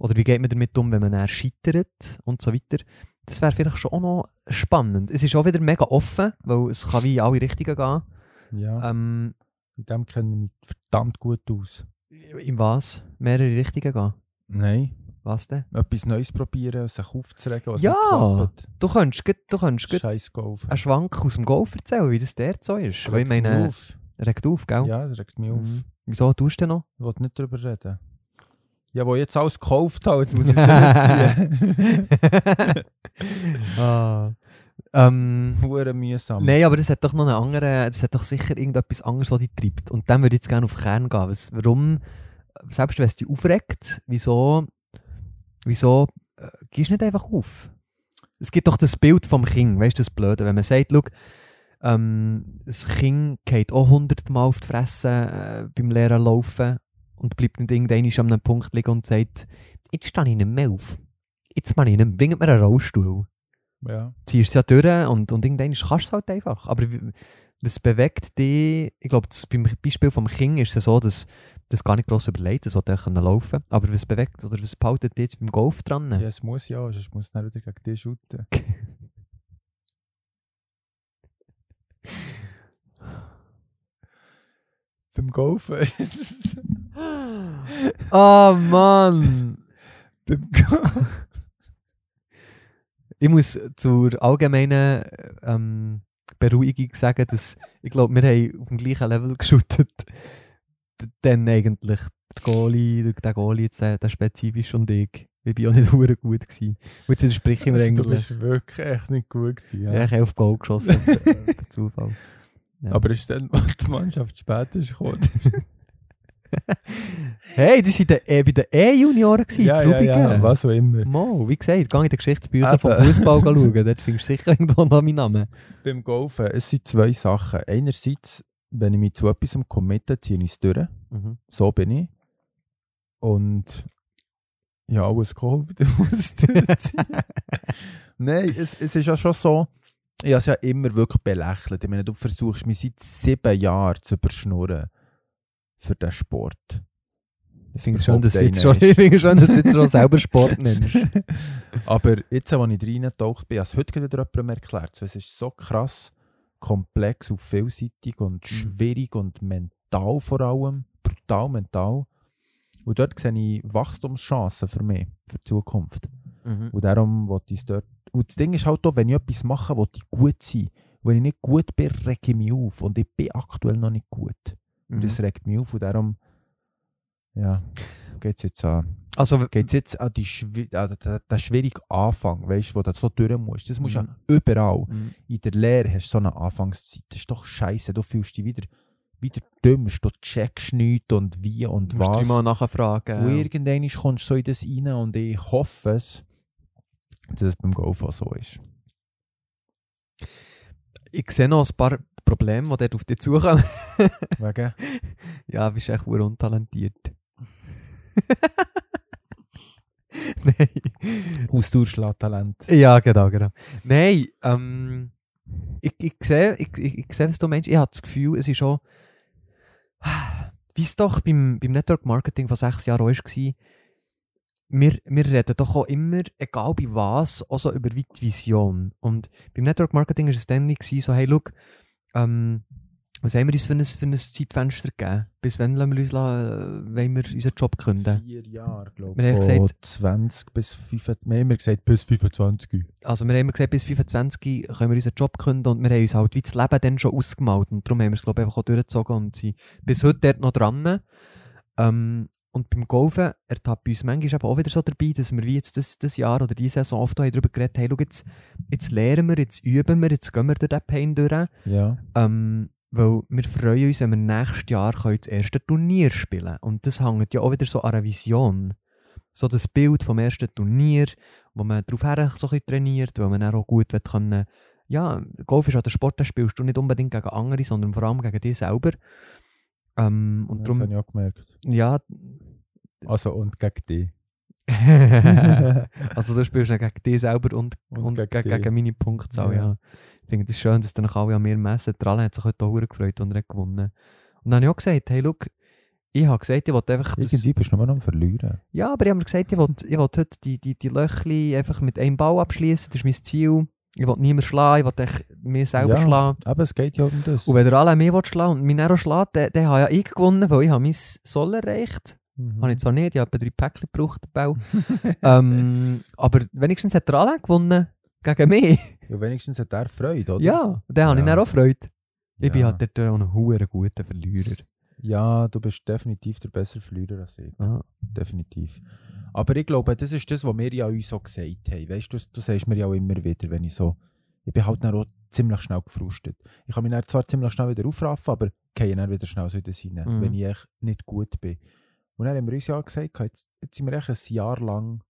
Oder wie geht man damit um, wenn man dann scheitert und so weiter? Das wäre vielleicht schon auch noch spannend. Es ist auch wieder mega offen, weil es kann wie in alle Richtungen gehen. Ja, Ähm, in dem kenne ich mich verdammt gut aus. in was? Mehrere Richtungen gehen? Nein, Was denn? Etwas Neues probieren, sich aufzuregen, was Ja. nicht klappt. Du könntest, du könntest Scheiß Golf. einen Schwank aus dem Golf erzählen, wie das dort so ist. Weil ich meine, Auf. regt auf, gell? Ja, das regt mich auf. Mhm. Wieso tust du denn noch? Ich will nicht drüber reden. Ja, wo ich jetzt alles gekauft habe, jetzt muss ich es durchziehen. ah. ähm, Hure mühsam. Nein, aber das hat doch noch einen anderen, das hat doch sicher irgendetwas anderes, was dich treibt. Und dann würde ich jetzt gerne auf den Kern gehen. Was, warum, selbst wenn es dich aufregt, wieso, wieso äh, gehst du nicht einfach auf? Es gibt doch das Bild vom Kind, weißt du, das Blöde, wenn man sagt, schau, ähm, das Kind geht auch hundertmal auf die Fresse äh, beim Lehren laufen und bleibt nicht irgendwann an einem Punkt liegen und sagt, jetzt stehe ich nicht mehr auf. Jetzt mache ich nicht mehr, bringt mir einen Rollstuhl Ja. ziehst es ja durch und, und irgendwann kannst du es halt einfach. Aber was bewegt dich? Ich glaube, beim Beispiel vom Kind ist es so, dass das gar nicht gross überlegt, das will können laufen. Aber was bewegt oder was behaltet dich jetzt beim Golf dran? ja, es muss ja, sonst muss es dann wieder gegen dich shooten. Beim Golfen. Oh Mann! Beim Golfen. Ich muss zur allgemeinen ähm, Beruhigung sagen, dass ich glaube, wir haben auf dem gleichen Level geshootet. Dann eigentlich der Goalie, der, Goalie jetzt, äh, der spezifisch und ich. Ich bin auch nicht hure gut gewesen. Und jetzt widerspreche ich mir Also, du eigentlich. bist wirklich echt nicht gut gewesen. Ja. Ja, ich habe auf Goal geschossen. per- per Zufall. Ja. Aber ist dann, die Mannschaft später gekommen? hey, die waren äh, bei den E-Junioren ja, ja, in ja, Zubingen. was auch immer. Mo, wie gesagt, geh in den Geschichtsbüchern vom. Fußball schauen. Dort findest du sicher irgendwo noch meinen Namen. Beim Golfen, es sind zwei Sachen. Einerseits, wenn ich mich zu etwas committe, ziehe ich es durch. Mhm. So bin ich. Und ja, alles ich es durchziehen. Nein, es, es ist ja schon so, ich habe es ja immer wirklich belächelt. Ich meine, du versuchst mich seit sieben Jahren zu überschnurren für den Sport. Ich finde es dass du Überhaupt jetzt schon, ich finde dass du jetzt schon selber Sport nennst. Aber jetzt, als ich reingetaucht bin, habe ich es heute wieder jemandem erklärt. So, es ist so krass komplex und vielseitig und schwierig und mental vor allem. Brutal mental. Und dort sehe ich Wachstumschancen für mich, für die Zukunft. Mhm. Und darum wollte ich es dort. Und das Ding ist halt auch, wenn ich etwas mache, will ich gut sein. Wenn ich nicht gut bin, rege ich mich auf. Und ich bin aktuell noch nicht gut. Und Mhm. das regt mich auf. Und darum, ja, geht es jetzt an Also, geht es jetzt an, die schwi- an den, den schwierigen Anfang, weißt, wo du so durch musst. Das musst du Mhm. ja überall. Mhm. In der Lehre hast du so eine Anfangszeit. Das ist doch scheiße. Du fühlst dich wieder, wieder dumm. Du checkst nichts und wie und du musst was. dreimal nachfragen. Und irgendwann kommst du so in das rein und ich hoffe es, dass es beim Golf auch so ist. Ich sehe noch ein paar Probleme, die dort auf dich zukommen. Wegen? ja, bist echt untalentiert. Nein. Austauschtalent. Ja, genau, genau. Nein, ähm, ich, ich, sehe, ich, ich, ich sehe, was du meinst. Ich habe das Gefühl, es ist schon, wie es doch beim, beim Network Marketing vor sechs Jahren auch war, wir, wir reden doch auch immer, egal bei was, auch so über die Vision. Und beim Network Marketing war es dann nicht so, hey, schau, ähm, was haben wir uns für ein, für ein Zeitfenster gegeben? Bis wann lassen wir uns, lassen, wollen wir unseren Job künden? Vier Jahre, glaube Wir haben Von gesagt- 20 bis 25. Wir haben gesagt, bis 25. Also wir haben gesagt, bis 25 können wir unseren Job künden und wir haben uns halt wie das Leben dann schon ausgemalt und darum haben wir es glaube ich einfach auch durchgezogen und sind bis heute dort noch dran. Ähm, und beim Golfen ertappt bei uns manchmal eben auch wieder so dabei, dass wir wie jetzt das, das Jahr oder diese Saison oft auch darüber geredet haben, hey, schau, jetzt, jetzt lernen wir, jetzt üben wir, jetzt gehen wir durch den Pain durch. Ja. Ähm, weil wir freuen uns, wenn wir nächstes Jahr können das erste Turnier spielen Und das hängt ja auch wieder so an einer Vision. So das Bild vom ersten Turnier, wo man darauf her so ein trainiert, weil man dann auch gut wird können. Ja, Golf ist auch der Sport, den spielst du nicht unbedingt gegen andere, sondern vor allem gegen dich selber. Ähm, und das habe ich auch gemerkt. ja. Also und gegen dich. also du spielst dann gegen dich selber und, Und und, gegen gegen, gegen meine Punktzahl, ja. Ja. Ich finde es schön, dass dann alle an mir messen. Der Alain hat sich heute auch gefreut und er hat gewonnen. Und dann habe ich auch gesagt, hey, look, ich habe gesagt, ich wollte einfach das... Irgendwie bist du nur noch am Verlieren. Ja, aber ich habe mir gesagt, ich wollte, ich wollte heute die, die, die Löchli einfach mit einem Ball abschließen. Das ist mein Ziel. Ich wollte niemand schlagen, ich wollte mich selber Ja. schlagen. Aber es geht ja um das. Und wenn der Alain mich schlagen und mich auch schlägt, dann, dann habe ja ich gewonnen, weil ich habe mein Soll erreicht. Mhm. Habe ich zwar nicht, ich habe etwa drei Päckchen gebraucht, der Bau. ähm, aber wenigstens hat er alle gewonnen. Gegen mich. Ja, wenigstens hat er Freude, oder? Ja, und dann habe ich Ja. dann auch Freude. Ich bin Ja. halt dort auch ein hure guter Verlierer. Ja, du bist definitiv der bessere Verlierer als ich. Ah. Definitiv. Aber ich glaube, das ist das, was wir ja uns so gesagt haben. Weißt du, du sagst mir ja auch immer wieder, wenn ich so. Ich bin halt dann auch ziemlich schnell gefrustet. Ich kann mich dann zwar ziemlich schnell wieder aufraffen, aber gehe dann wieder schnell so in das hinein, Mhm. wenn ich echt nicht gut bin. Und dann haben wir uns ja gesagt, jetzt, jetzt sind wir echt ein Jahr lang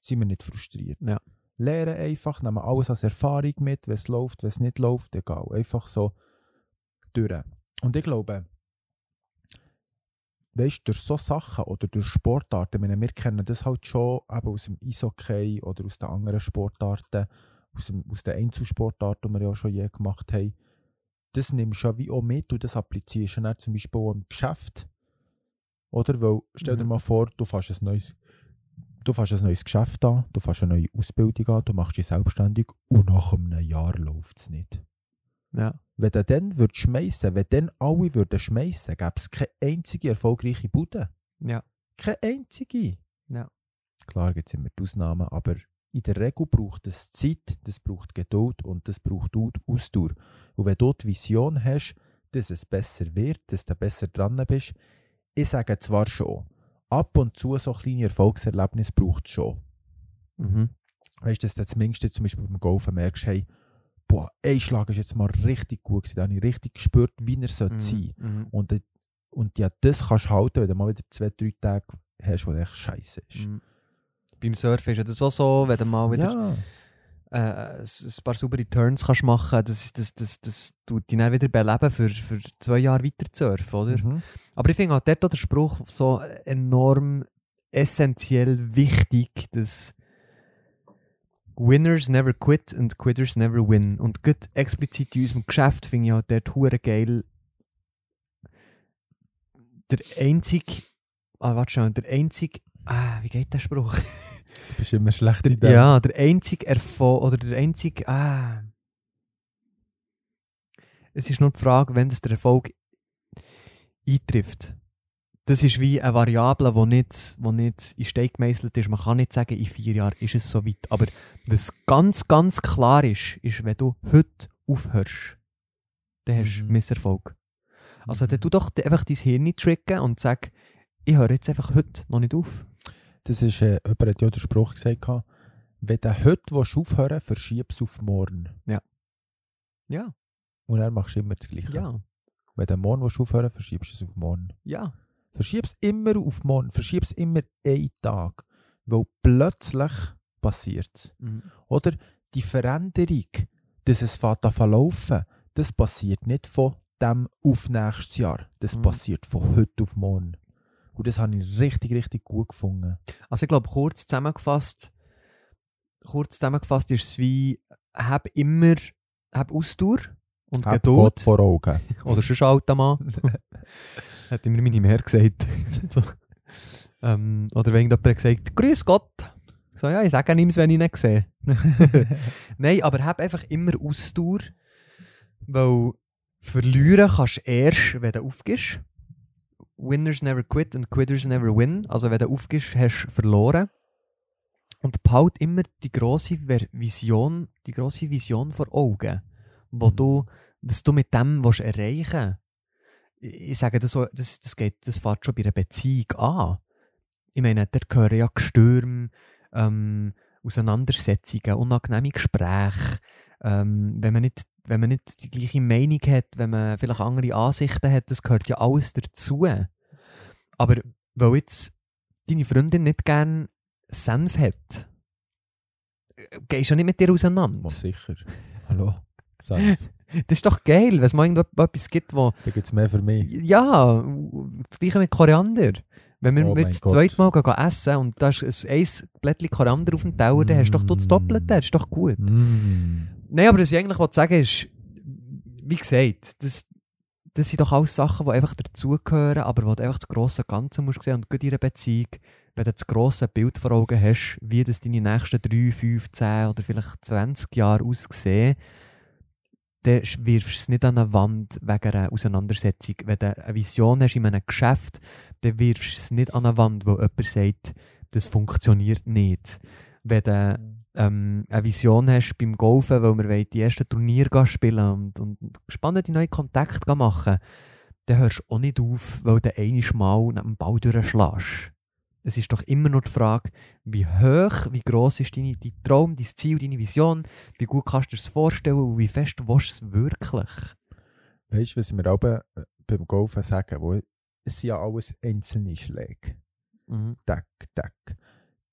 sind wir nicht frustriert. Ja. Lehren einfach, nehmen alles als Erfahrung mit, es läuft, es nicht läuft, egal. Einfach so durch. Und ich glaube, weißt, durch so Sachen oder durch Sportarten, meine, wir kennen das halt schon eben aus dem Eishockey oder aus den anderen Sportarten, aus, dem, aus den Einzelsportarten, die wir ja schon je gemacht haben, das nimmst du ja wie auch mit und das applizierst du dann zum Beispiel auch im Geschäft. Oder? Weil, stell dir Mhm. mal vor, du fährst ein neues Du fährst ein neues Geschäft an, du fährst eine neue Ausbildung an, du machst dich selbstständig und nach einem Jahr läuft es nicht. Ja. Wenn du dann würdest schmeissen, wenn dann alle würden schmeissen, gäbe es keine einzige erfolgreiche Bude. Ja. Keine einzige. Ja. Klar gibt es immer die Ausnahmen, aber in der Regel braucht es Zeit, das braucht Geduld und das braucht Au- Ausdauer. Und wenn du die Vision hast, dass es besser wird, dass du besser dran bist, ich sage zwar schon, ab und zu so kleine Erfolgserlebnisse braucht es schon. Mhm. Weißt du, dass du zumindest jetzt zum Beispiel beim Golfen merkst, hey, boah, ein Schlag ist jetzt mal richtig gut gewesen, da habe ich richtig gespürt, wie er sollte sein. Mhm. Und, und ja, das kannst du halten, wenn du mal wieder zwei, drei Tage hast, wo echt scheiße ist. Mhm. Beim Surfen ist ja das auch so, wenn du mal wieder Ja, äh, ein paar saubere Turns kannst machen das, das, das, das tut dich dann wieder beleben, für, für zwei Jahre weiter zu surfen, oder? Mhm. Aber ich finde halt dort auch der Spruch so enorm essentiell wichtig, dass Winners never quit and quitters never win. Und gut explizit in unserem Geschäft finde ich halt dort hure geil. Der einzige, ah, warte schon, der einzige, ah, wie geht der Spruch? Du bist immer schlecht in dem. Ja, der einzige Erfolg, oder der einzige, ah. Es ist nur die Frage, wenn das der Erfolg eintrifft. Das ist wie eine Variable, die nicht, wo nicht in Stein gemeißelt ist. Man kann nicht sagen, in vier Jahren ist es so weit. Aber was ganz, ganz klar ist, ist, wenn du heute aufhörst, dann hast du Mhm. Misserfolg. Also Mhm. dann tu doch einfach dein Hirn tricken und sag, ich höre jetzt einfach heute noch nicht auf. Das ist, äh, jemand hat ja den Spruch gesagt, wenn du heute aufhören willst, verschieb es auf morgen. Ja, Und dann machst du immer das Gleiche. ja, Wenn du morgen aufhören willst, verschiebst du es auf morgen. ja. Verschieb es immer auf morgen. Verschieb es immer einen Tag. Weil plötzlich passiert es. Mhm. Oder die Veränderung, dass es verlaufen, das passiert nicht von dem auf nächstes Jahr. Das Mhm. passiert von heute auf morgen. Und das habe ich richtig, richtig gut gefunden. Also ich glaube, kurz zusammengefasst, kurz zusammengefasst ist es wie, hab immer, hab Ausdauer und Hab Geduld. Gott vor Augen. Oder schon alter Mann. Hat mir meine Mehr gesagt. so. ähm, oder wenn jemand gesagt Grüß Gott. So, ja, ich sage ihm wenn ich ihn nicht sehe. Nein, aber hab einfach immer Ausdauer, weil verlieren kannst du erst, wenn du aufgibst. Winners never quit and quitters never win. Also wenn du aufgibst, hast du verloren. Und behalt immer die Ver- Vision, die grosse Vision vor Augen, wo Mhm. du, was du mit dem willst erreichen Ich sage das so, das, das geht, das fängt schon bei einer Beziehung an. Ich meine, da gehören ja Stürme, ähm, Auseinandersetzungen, unangenehme Gespräche, ähm, wenn, man nicht, wenn man nicht die gleiche Meinung hat, wenn man vielleicht andere Ansichten hat, das gehört ja alles dazu. Aber weil jetzt deine Freundin nicht gern Senf hat, äh, gehst du ja nicht mit dir auseinander. Mal sicher. Hallo. Senf. Das ist doch geil, wenn es mal irgendetwas gibt, wo Da gibt es mehr für mich. Ja, das gleiche mit Koriander. Wenn wir Oh jetzt das zweite Mal gehen essen und da ist ein Blättchen Koriander auf dem Teller, dann hast du doch das Mm. Doppelte, das ist doch gut. Mm. Nein, aber was ich eigentlich sagen ist, wie gesagt, das, das sind doch alles Sachen, die einfach dazugehören, aber wo du einfach das grosse Ganze musst sehen und gut in einer Beziehung, wenn du das grosse Bild vor Augen hast, wie das deine nächsten 3, 5, 10 oder vielleicht 20 Jahre aussehen, dann wirfst du es nicht an eine Wand wegen einer Auseinandersetzung. Wenn du eine Vision hast in einem Geschäft, dann wirfst du es nicht an eine Wand, wo jemand sagt, das funktioniert nicht. Wenn du ähm, eine Vision hast beim Golfen, weil wir die ersten Turniere spielen und, und spannende neue Kontakte machen, dann hörst du auch nicht auf, weil du einmal mal neben dem Ball durchschlägst. Es ist doch immer nur die Frage, wie hoch, wie gross ist deine, dein Traum, dein Ziel, deine Vision, wie gut kannst du dir das vorstellen und wie fest willst du es wirklich? Weißt du, was wir auch äh, beim Golfen sagen? Wo, es sind ja alles einzelne Schläge. Mhm. Tack, tack.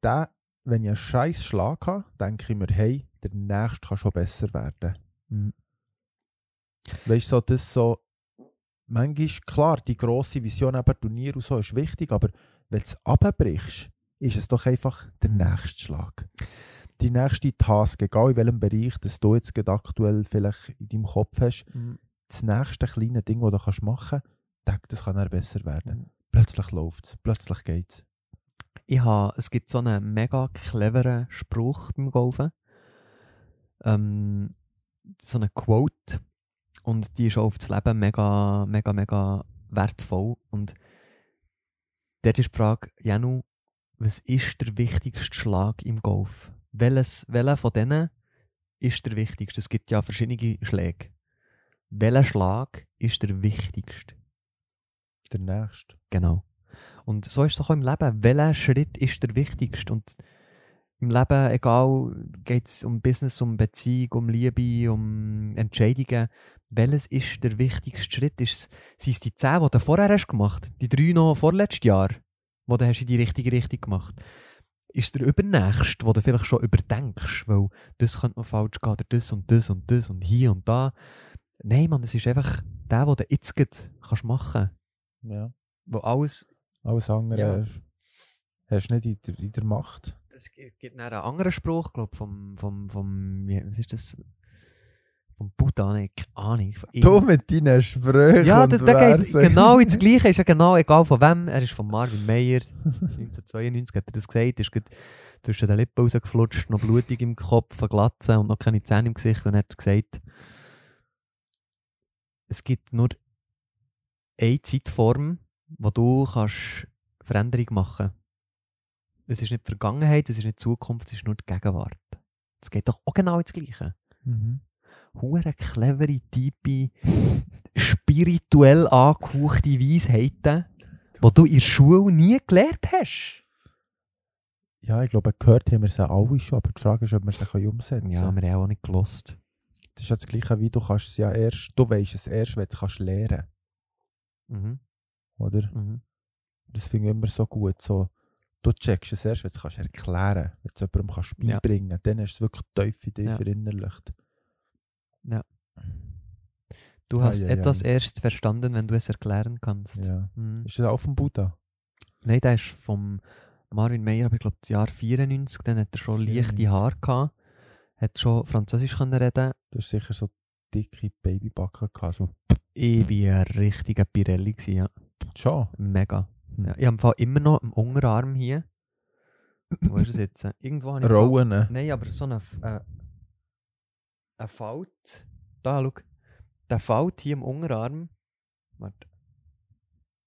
Da, wenn ich einen scheiß Schlag habe, denke ich mir, hey, der nächste kann schon besser werden. Mhm. Weißt du, so, das so, manchmal, klar, die grosse Vision, eben Turnier und so, ist wichtig, aber wenn du es abbrichst, ist es doch einfach der nächste Schlag. Die nächste Task, egal in welchem Bereich, das du jetzt aktuell vielleicht in deinem Kopf hast, Mhm. das nächste kleine Ding, das du kannst machen kannst, das kann dann besser werden. Mhm. Plötzlich läuft es, plötzlich geht es. Ich habe, es gibt so einen mega cleveren Spruch beim Golfen. Ähm, so eine Quote. Und die ist auch auf das Leben mega, mega, mega wertvoll. Und dort ist die Frage, Janu, was ist der wichtigste Schlag im Golf? Welches, welcher von denen ist der wichtigste? Es gibt ja verschiedene Schläge. Welcher Schlag ist der wichtigste? Der nächste. Genau. Und so ist es auch im Leben. Welcher Schritt ist der wichtigste? Und im Leben, egal, geht es um Business, um Beziehung, um Liebe, um Entscheidungen. Welches ist der wichtigste Schritt? Ist es, sind es die zehn, die du vorher hast gemacht Die drei noch vorletztes Jahr, wo du hast in die richtige Richtung gemacht Ist der übernächste, wo du vielleicht schon überdenkst, weil das könnte noch falsch gehen, oder das und das und das und hier und da. Nein, Mann, es ist einfach der, den du jetzt kannst machen kannst. Ja. Wo alles Alles andere Ja. hast du nicht in der, in der Macht. Es gibt einen anderen Spruch, glaube vom, vom, vom, wie, was ist das? Vom Buddha, ne, Ahnung. Du mit deinen Sprüchen ja, da, da geht genau ins Gleiche, ist ja genau egal von wem. Er ist von Marvin Meyer, 1992 hat er das gesagt, ist gerade zwischen den Lippen rausgeflutscht, noch blutig im Kopf, eine Glatze und noch keine Zähne im Gesicht und hat er gesagt, es gibt nur eine Zeitform, wo du kannst Veränderung machen kannst. Es ist nicht die Vergangenheit, es ist nicht die Zukunft, es ist nur die Gegenwart. Es geht doch auch genau ins Gleiche. Mhm. Hure clevere, tiefe, spirituell angehauchte Weisheiten, die du in der Schule nie gelernt hast. Ja, ich glaube, gehört haben wir sie alle schon, aber die Frage ist, ob wir sie können umsetzen Ja, können. wir haben auch nicht gelost. Das ist ja das Gleiche, wie du kannst es ja erst, du weißt es erst, wenn du es kannst lernen Mhm. Oder? Mhm. Das finde ich immer so gut, so, du checkst es erst, wenn du es kannst erklären wenn du es jemandem kannst Ja. beibringen dann ist es wirklich tief in dir Ja. verinnerlicht. Du Ah, hast ja, etwas ja. erst verstanden, wenn du es erklären kannst. Ja. Mhm. Ist das auch vom Buddha? Nein, der ist vom Marvin Meyer, aber ich glaube, das Jahr 94, dann hat er schon leichte 94. Haare gehabt, hat schon Französisch können reden. Du hast sicher so dicke Babybacken gehabt, so. Ich war ein richtiger Pirelli, gewesen, ja. Schon. Mega. Hm. Ja, ich habe immer noch im Unterarm hier. Wo ist es jetzt? Irgendwo habe ich im Fall- ne? Nein, aber so eine, äh, eine Fault. Da, schau. Der Fault hier im Unterarm. Warte.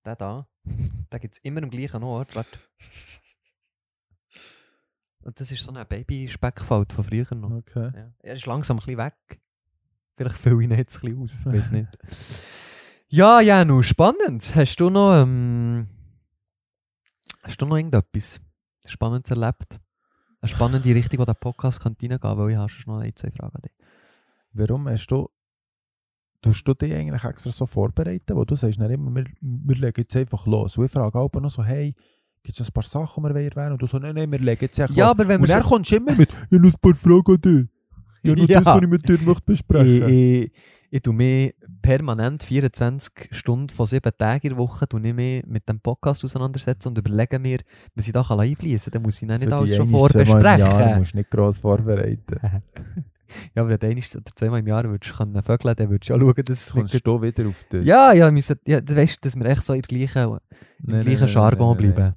Der da. Den gibt es immer am gleichen Ort. Warte. Und das ist so eine Baby-Speckfault von früher noch. Okay. Ja. Er ist langsam ein bisschen weg. Vielleicht fülle ich ihn jetzt ein bisschen aus. Weiß nicht. Ja, Janu, spannend. Hast du noch, ähm, hast du noch irgendetwas Spannendes erlebt? Eine spannende Richtung, wo der Podcast könnte reingehen könnte, weil ich schon noch ein, zwei Fragen an dich. Warum hast du, tust du dich eigentlich extra so vorbereiten? Wo du sagst dann immer, wir, wir legen jetzt einfach los. Und ich frage auch noch so, hey, gibt es ein paar Sachen, die wir erwähnen Und du so, nein, nein, wir legen jetzt einfach Ja, los. aber wenn Und dann so- kommst du immer mit, ich habe ein paar Fragen an dich. Ja, nur Ja. das, was ich mit dir möchte besprechen ich, ich tue mich permanent 24 Stunden von 7 Tagen in der Woche tue ich mich mit dem Podcast auseinandersetzen und überlege mir, was ich da einfließen kann. Dann muss ich dann nicht Für alles schon im Jahr vorbesprechen. musst du nicht gross vorbereiten. Ja, aber wenn du einmal oder zweimal im Jahr würdest können vögeln, dann würdest du ja schauen, dass es Kommst nicht... du wieder auf das? Ja, ja, müssen, ja, du weißt, dass wir echt so der gleichen, im Nein, gleichen nein, Jargon nein, bleiben.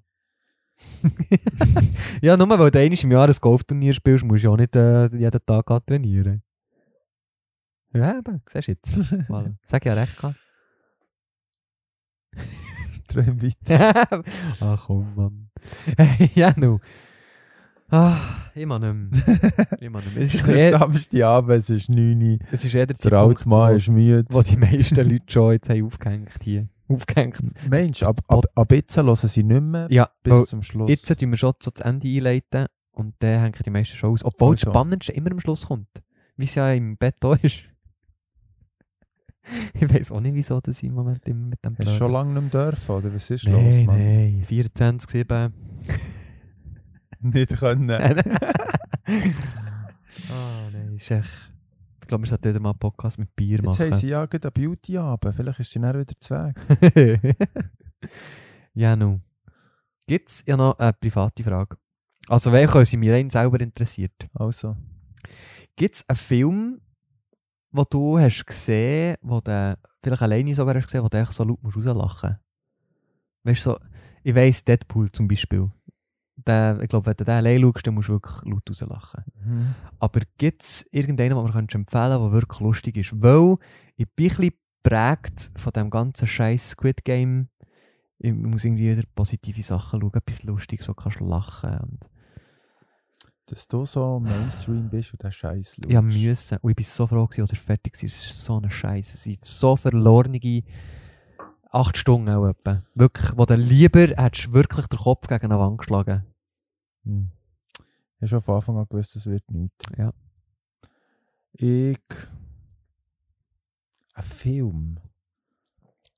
ja, nur weil du einmal im Jahr ein Golfturnier spielst, musst du ja auch nicht äh, jeden Tag trainieren. Ja, eben, siehst du jetzt. voilà. Sag ja recht gehabt. Träum weiter. Ach komm, Mann. Hey, ja, nu. Ah, mag nicht mehr. Mag nicht mehr. Es ist, ist eh, Samstagabend, es ist 9 Uhr. es ist eh der Zeitpunkt, Mann wo, ist müde. wo die meisten Leute schon jetzt haben aufgehängt hier. Aufgehängt. Mensch, ab, ab, ab jetzt hören sie nicht mehr Ja, bis weil zum Schluss. jetzt tun wir schon so das Ende einleiten und dann hängen die meisten schon aus. Obwohl das Also. Spannendste immer am Schluss kommt. Wie es ja im Bett da ist. ich weiß auch nicht, wieso das im Moment mit dem Hast du schon Blöden- lange nicht mehr dürfen, oder was ist los, Nein, Mann? nein, 24, 7. Nicht können. Ah, nein, ist echt. Ich glaube, wir sollten wieder mal einen Podcast mit Bier Jetzt haben machen. sie ja gerade eine beauty abend Vielleicht ist sie dann wieder zu Weg. ja, nun. Gibt es ja noch eine private Frage. Also, welche sie mir rein selber interessiert. Also, Gibt es einen Film, den du hast gesehen, wo du vielleicht alleine sogar hast gesehen, wo du echt so laut musst rauslachen Weißt du, so, ich weiss, Deadpool zum Beispiel. Der, ich glaube, wenn du den allein schaust, dann musst du wirklich laut rauslachen. mhm. Aber gibt es irgendeinen, den man empfehlen kann, der wirklich lustig ist? Weil ich bin ein bisschen geprägt von dem ganzen scheiß Squid Game. Ich muss irgendwie wieder positive Sachen schauen, etwas Lustiges, so kannst du lachen. Und dass du so Mainstream bist und den Scheiß schaust. ich habe müssen. Und ich bin so froh, gewesen, als er fertig war. Es ist so eine Scheiße. Es sind so verlorene acht Stunden auch etwa. Wirklich, wo du lieber hättest wirklich den Kopf gegen eine Wand geschlagen. Hm. Ich habe schon von Anfang an gewusst, es wird nichts. Ja. Ich. Ein Film.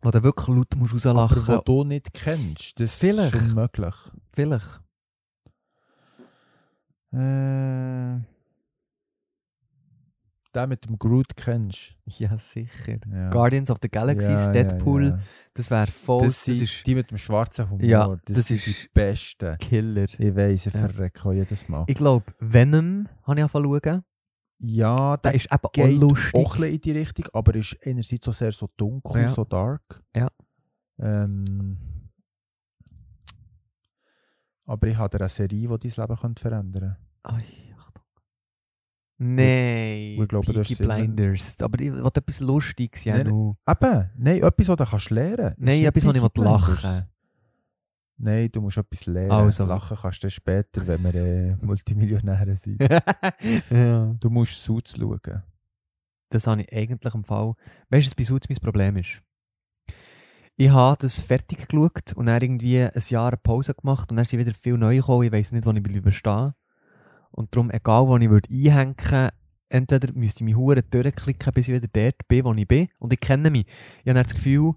Wo du wirklich laut musst rauslachen Aber den du nicht kennst. Das Vielleicht. ist unmöglich. Vielleicht. Äh. Den mit dem Groot kennst Ja, sicher. Ja. Guardians of the Galaxy, Ja, Deadpool, ja, das wäre voll. Das, Das, ist die mit dem schwarzen Humor. Ja, das, das sind die ist- besten. Killer. Ich weiss, ich Ja. verrecke auch jedes Mal. Ich glaube, Venom habe ich angefangen zu schauen. ja, Der der ist eben auch geht lustig. auch ein bisschen in die Richtung, aber ist einerseits so sehr so dunkel, so dark. Ja. Ähm, aber ich habe eine Serie, die dein Leben könnte verändern Ai, Achtung. Nein, ich glaube, du hast Peaky es immer- Blinders. Aber ich will etwas Lustiges, ja. Nein. Eben, nein, etwas, was du kannst lernen Nein, Es etwas, wo ich lachen Blinders. Nein, du musst etwas lernen. Also. Lachen kannst du später, wenn wir äh, Multimillionäre sind. ja. Du musst Suits schauen. Das habe ich eigentlich im Fall. Weißt du, was bei Suits mein Problem ist? Ich habe das fertig geschaut und dann irgendwie ein Jahr eine Pause gemacht und dann sind wieder viel neu gekommen. Ich weiß nicht, wo ich bleiben stehe. Und darum, egal wo ich würde einhängen würde, entweder müsste ich mich hure durchklicken, bis ich wieder dort bin, wo ich bin. Und ich kenne mich. Ich habe dann das Gefühl,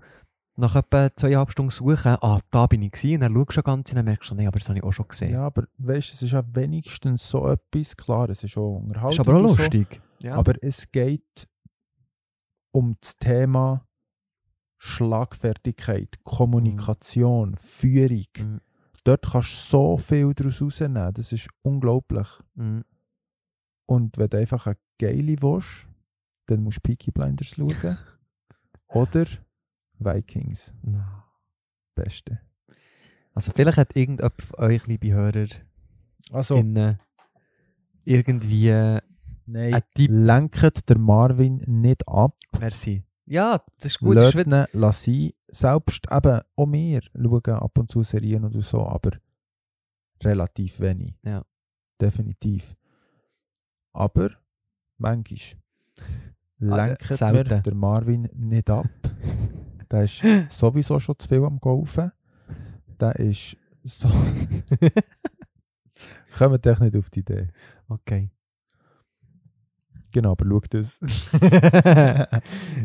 nach etwa zweieinhalb Stunden suchen, ah, da bin ich gewesen. Und dann schaust du ganz und dann merkst du, nee, aber das habe ich auch schon gesehen. Ja, aber weißt du, es ist ja wenigstens so etwas, klar, es ist auch Unterhaltung. ist aber auch und so, lustig. Ja. Aber es geht um das Thema Schlagfertigkeit, Kommunikation, Führung. Mhm. Dort kannst du so viel daraus rausnehmen. Das ist unglaublich. Mhm. Und wenn du einfach eine geile willst, dann musst du Peaky Blinders schauen. Oder Vikings. No. Beste. Also vielleicht hat irgendjemand von euch, liebe Hörer, Also, innen irgendwie nein, Tipp. lenkt der Marvin nicht ab. Merci. Ja, das ist gut. Das ist lass sein. Selbst eben auch wir schauen ab und zu Serien oder so, aber relativ wenig. Ja. Definitiv. Aber manchmal Ah, lenkt mir selten. der Marvin nicht ab. Der ist sowieso schon zu viel am Golfen. Der ist so. Kommt echt nicht auf die Idee. okay. Genau, aber schau das.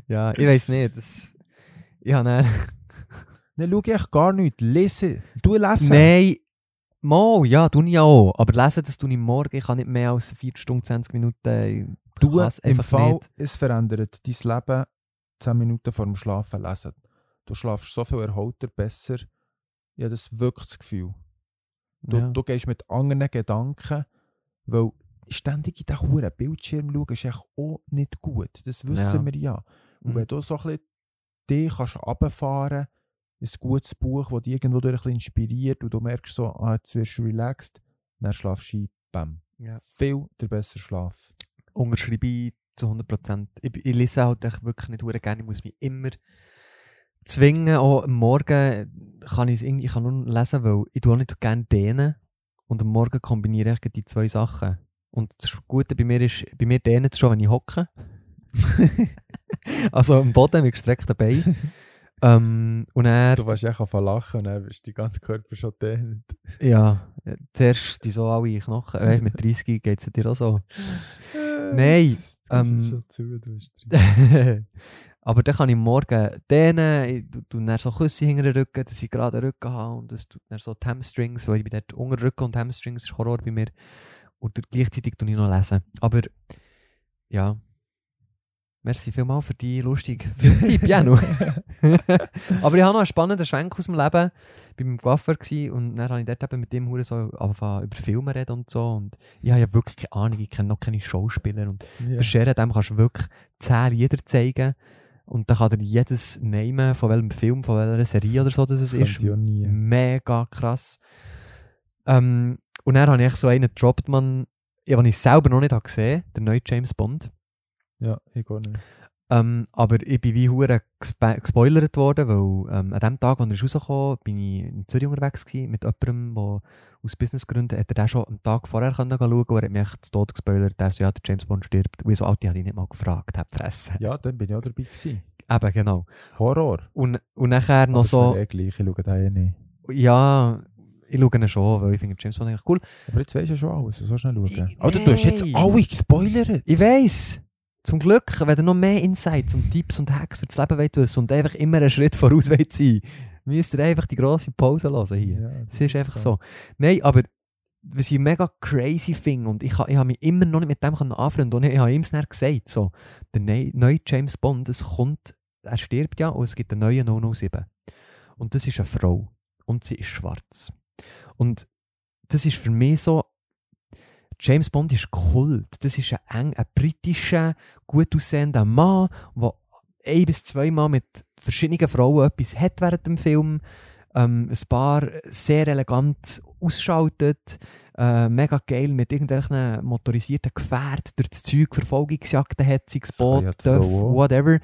ja, ich weiß nicht. Das, ich habe dann, Nein, schau echt gar nicht. Lese. Du lesen. Nein, mal, ja, tue ich auch. Aber lesen, das tue ich morgen. Ich kann nicht mehr als 4 Stunden, 20 Minuten. Ich Du, im Fall, nicht. es verändert dein Leben 10 Minuten vor dem Schlafen lesen. Du schlafst so viel erholter, besser. Ich habe das wirklich das Gefühl. Du, ja. du gehst mit anderen Gedanken, weil ständig in diesen huren Bildschirm schauen ist echt auch nicht gut. Das wissen Ja. wir ja. Und Mhm. wenn du so ein bisschen dich kannst runterfahren kannst, ein gutes Buch, das dich irgendwo durch ein bisschen inspiriert und du merkst so, ah, jetzt wirst du relaxed, dann schlafst du ein, bam. Ja. Viel der bessere Schlaf. Unterschreibe ich zu 100%. Ich, ich lese halt echt wirklich nicht gerne. Ich muss mich immer zwingen. Auch am Morgen kann ich es irgendwie ich kann nur lesen, weil ich tue auch nicht gerne dehnen. Und am Morgen kombiniere ich die zwei Sachen. Und das Gute bei mir ist, bei mir dehnen es schon, wenn ich hocke. also am Boden mit gestreckten Beinen. ähm, und er, Du warst echt auf lachen und dann ist dein ganzer Körper schon dehnt. ja, zuerst die so alle Knochen. Weißt, mit 30 geht es dir auch so. Nein, ähm, zu, du bist. Aber dann kann ich morgen dehnen, ich tu- tu dann so Küsse hinter den Rücken, dass ich gerade den Rücken habe und das tut dann so die Hamstrings, weil ich bin dort unter Rücken und Hamstrings ist Horror bei mir. Und gleichzeitig tue ich noch lesen. Aber ja, merci vielmals für die lustige Filmtipp, Janu. Aber ich habe noch einen spannenden Schwenk aus dem Leben. Ich war beim Coiffeur und dann habe ich dort eben mit dem Hure so angefangen, über Filme reden und so. Und ich habe ja wirklich keine Ahnung, ich kenne noch keine Schauspieler und Ja. der Sheriff, dem kannst du wirklich 10 Lieder zeigen. Und dann kann er jedes nehmen, von welchem Film, von welcher Serie oder so das es ist. Mega krass. Ähm, und dann habe ich so einen gedroppt, man, ja, den ich selber noch nicht habe gesehen der neue James Bond. Ja, ich auch nicht. Ähm, aber ich bin wie hure gespe- gespoilert worden, weil ähm, an dem Tag, als er ist rausgekommen bin ich in Zürich unterwegs gewesen, mit jemandem, der aus Businessgründen, hat er den schon am Tag vorher können schauen und er hat mich zu Tod gespoilert, der so, ja, der James Bond stirbt. Und ich so alt, ich habe ihn nicht mal gefragt, hab fressen. Ja, dann bin ich auch dabei gewesen. Eben, genau. Horror. Und, und nachher Aber noch ist so, mir eh gleich, ich schaue den eh nicht. ja, ich schaue ihn schon, weil ich finde James Bond eigentlich cool. Aber jetzt weisst du schon alles, so schnell schauen. Ich- Alter, du hast jetzt alle gespoilert. Ich weiss. Zum Glück, wenn ihr noch mehr Insights und Tipps und Hacks für das Leben wollt und einfach immer einen Schritt voraus wollt sein, müsst ihr einfach die grosse Pause hören hier. Ja, Das ist einfach so. Nein, aber was ich mega crazy finde und ich, ich habe mich immer noch nicht mit dem können anfreunden und ich, ich habe ihm es dann gesagt, so, der neu- neue James Bond, es kommt, er stirbt ja und es gibt einen neuen 007. Und das ist eine Frau und sie ist schwarz. Und das ist für mich so, James Bond ist Kult. Das ist ein, eng, ein britischer, gut aussehender Mann, der ein bis zweimal mit verschiedenen Frauen etwas hat während dem Film. Ähm, ein paar sehr elegant ausschaltet. Äh, mega geil mit irgendwelchen motorisierten Gefährten durch das Zeug Verfolgungsjagden hat, sei es Boot, Dörf, whatever.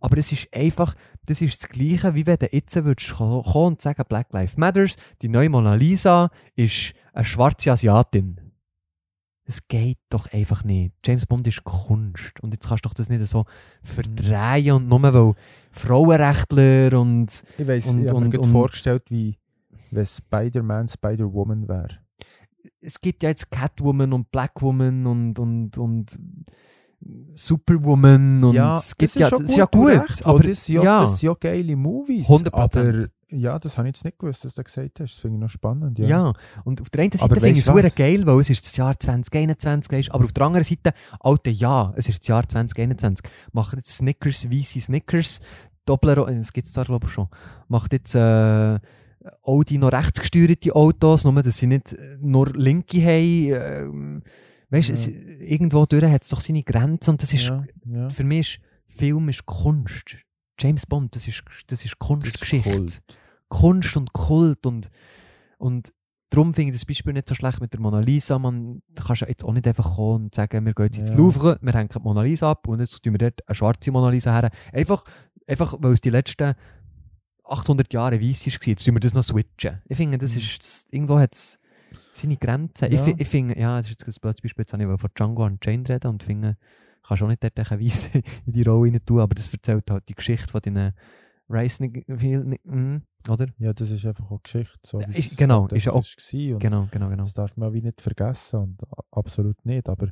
Aber es ist einfach, das ist das Gleiche, wie wenn du jetzt würdest ko- kommen und sagen, Black Lives Matters, die neue Mona Lisa ist eine schwarze Asiatin. Es geht doch einfach nicht. James Bond ist Kunst. Und jetzt kannst du doch das nicht so verdrehen und nur weil Frauenrechtler und Ich weiss, Und- ich habe mir und- vorgestellt, wie wenn Spider-Man Spider-Woman wäre. es gibt ja jetzt Catwoman und Blackwoman und, und, und Superwoman und es gibt ja, das ist ja gut, recht, aber aber das ja, ja. das sind ja geile Movies. 100%. Aber ja, das habe ich jetzt nicht gewusst, dass du gesagt hast. Das finde ich noch spannend. Ja. Ja. und auf der einen Seite finde ich es was? geil, weil es ist das Jahr 2021, weißt, aber auf der anderen Seite, Alter, ja, es ist das Jahr 2021. Macht jetzt Snickers, weiße Snickers, Doppler, das gibt es da glaube ich schon, macht jetzt äh, Audi noch rechtsgesteuerte Autos, nur dass sie nicht äh, nur linke haben. Äh, weißt du, Ja. es- irgendwo durch hat es doch seine Grenzen und das ist, ja, ja. für mich ist Film ist Kunst. James Bond, das ist, das ist Kunstgeschichte. Kult. Kunst und Kult und, und darum finde ich das Beispiel nicht so schlecht mit der Mona Lisa. Man da kannst ja jetzt auch nicht einfach kommen und sagen, wir gehen jetzt ins Ja. Louvre, wir hängen die Mona Lisa ab und jetzt tun wir dort eine schwarze Mona Lisa her. Einfach, einfach weil es die letzten 800 Jahre weiss war, jetzt tun wir das noch switchen. Ich finde, das Mhm. ist, das, irgendwo hat es seine Grenzen. Ich, Ja. fi- ich finde, ja, das ist jetzt ein blödes Beispiel, jetzt habe ich von Django und Jane reden und finde, kannst auch nicht dort Weiss in die Rolle rein tun, aber das erzählt halt die Geschichte von deinen Rising, mm, oder? ja, das ist einfach auch Geschichte. So, ist- genau, ist ja auch- Genau, genau, genau. Das darf man wie nicht vergessen und absolut nicht. Aber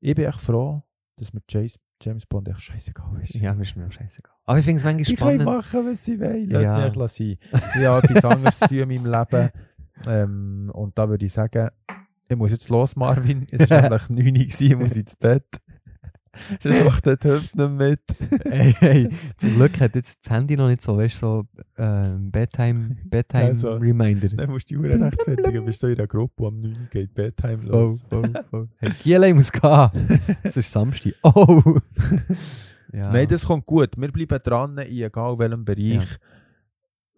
ich bin echt froh, dass mir James, James Bond echt scheißegal ist. Ja, ist mir auch scheißegal. Aber ich finde es manchmal Ich kann spannend. machen, was sie wollen. Ja. Mich lassen. Ich habe etwas anderes zu in meinem Leben. Ähm, und da würde ich sagen, ich muss jetzt los, Marvin. Es war nämlich 9 Uhr, ich muss ins Bett. Sonst macht der Hüpf nicht mit. hey, hey, zum Glück hat jetzt das Handy noch nicht so, weißt du, so ähm, Bedtime, Bedtime Also, Reminder. Dann musst du die Uhr rechtfertigen. Du bist so in einer Gruppe, wo am 9 Uhr geht Bedtime Oh, los. oh, oh. Hey, Giele muss gehen. Es ist Samstag. Oh! ja. Nein, das kommt gut. Wir bleiben dran, in egal welchem Bereich.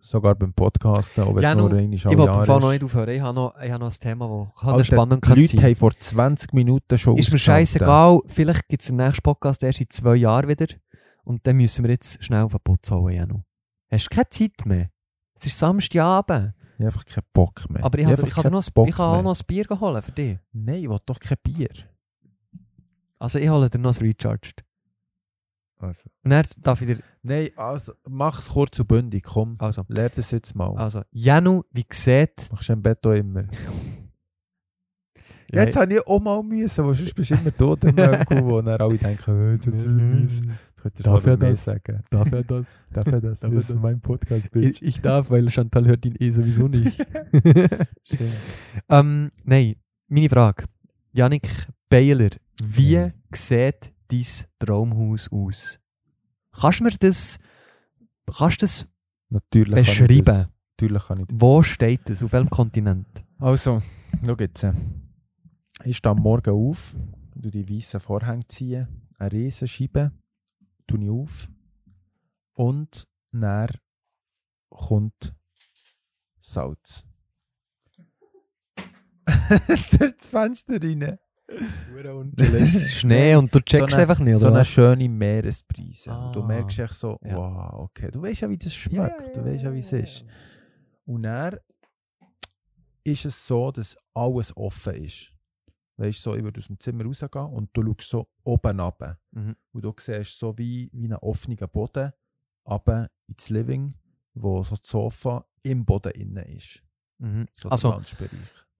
Sogar beim Podcasten, wenn Ja, es nur nu, einmal Ich wollte Fall ist. noch nicht aufhören. Ich habe noch, ich habe noch ein Thema, das Alter, spannend die kann Leute sein. haben vor 20 Minuten schon Ist mir scheißegal. Vielleicht gibt es den nächsten Podcast erst in zwei Jahren wieder. Und dann müssen wir jetzt schnell auf den Putz holen, Janu. Hast du keine Zeit mehr? Es ist Samstagabend. Ich habe einfach keinen Bock mehr. Aber ich, habe habe, ich, kann, noch, Bock ich kann auch noch ein Bier holen für dich. Nein, ich will doch kein Bier. Also ich hole dir noch ein Recharged. Also. Und dann darf ich dir... Nein, also mach es kurz und bündig, komm. Also, Lehr das jetzt mal. also Janu, wie sieht... Machst du im Bett auch immer. Ja, jetzt habe ich auch mal müssen, weil sonst bist du immer tot im Mönko, wo dann alle denken, jetzt hat er müssen. Darf er das? sagen? Darf er das? Darf er das? Darf Das ist mein Podcast, Bitch. Ich, ich darf, weil Chantal hört ihn eh sowieso nicht. Stimmt. ähm, nein, meine Frage. Janik Beiler, wie Ja. sieht dein Traumhaus aus? Kannst du mir das, kannst du das, Natürlich kann ich Beschreiben. das. Natürlich kann ich das. wo steht das? Auf welchem Kontinent? Also, schau jetzt. Ich stehe am Morgen auf, du die weißen Vorhänge ziehen, eine riesen Scheibe, tue ich auf und dann kommt Salz. Durch das Fenster rein. Du lässt Schnee und du checkst eine- einfach nicht, So oder? eine was? schöne Meeresbrise. Und du Ah. merkst echt so, Ja. wow, okay, du weißt ja, wie das schmeckt, du weißt ja, wie es ist. Und dann ist es so, dass alles offen ist. Weißt du, so, ich würde aus dem Zimmer rausgehen und du schaust so oben runter. Mhm. Und du siehst so wie, wie einen offenen Boden runter ins Living, wo so das Sofa im Boden innen ist. Mhm. So Also, Lunchbereich.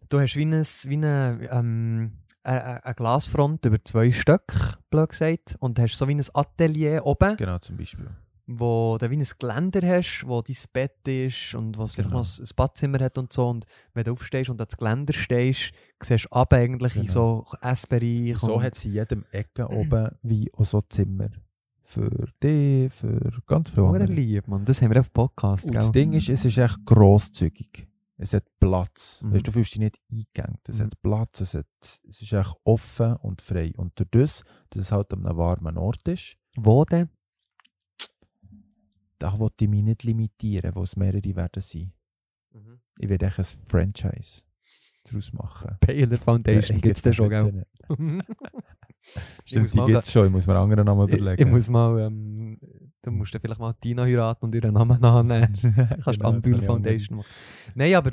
du hast wie, ein, wie eine, ähm, eine, eine Glasfront über zwei Stück, blöd gesagt, und hast so wie ein Atelier oben. Genau, zum Beispiel. wo du wie ein Geländer hast, wo dein Bett ist und wo es Genau. noch ein Badzimmer hat und so. Und wenn du aufstehst und an das Geländer stehst, siehst du ab eigentlich in Genau. so Essbereich. So hat es in jedem Ecke oben wie auch so Zimmer. Für dich, für ganz viele andere. lieb, Mann. Das haben wir auf Podcast, Und gell? das Ding ist, es ist echt grosszügig. Es hat Platz. Mhm. Weißt, du fühlst dich nicht eingegangen. Es Mhm. hat Platz, es, hat, es ist echt offen und frei. Und durch das, dass es halt an einem warmen Ort ist, Wo denn? da wollte ich mich nicht limitieren, wo es mehrere werden sein. Ich werde echt ein Franchise daraus machen. Baylor Foundation Ja, gibt es da schon, gell? Ich Stimmt, die mal gibt es schon. Ich muss mir einen anderen Namen Ich, überlegen. ich muss mal, ähm, du musst dann vielleicht mal Tina heiraten und ihren Namen annehmen. Du kannst Genau, Ambühl kann ich Foundation machen. Nein, aber...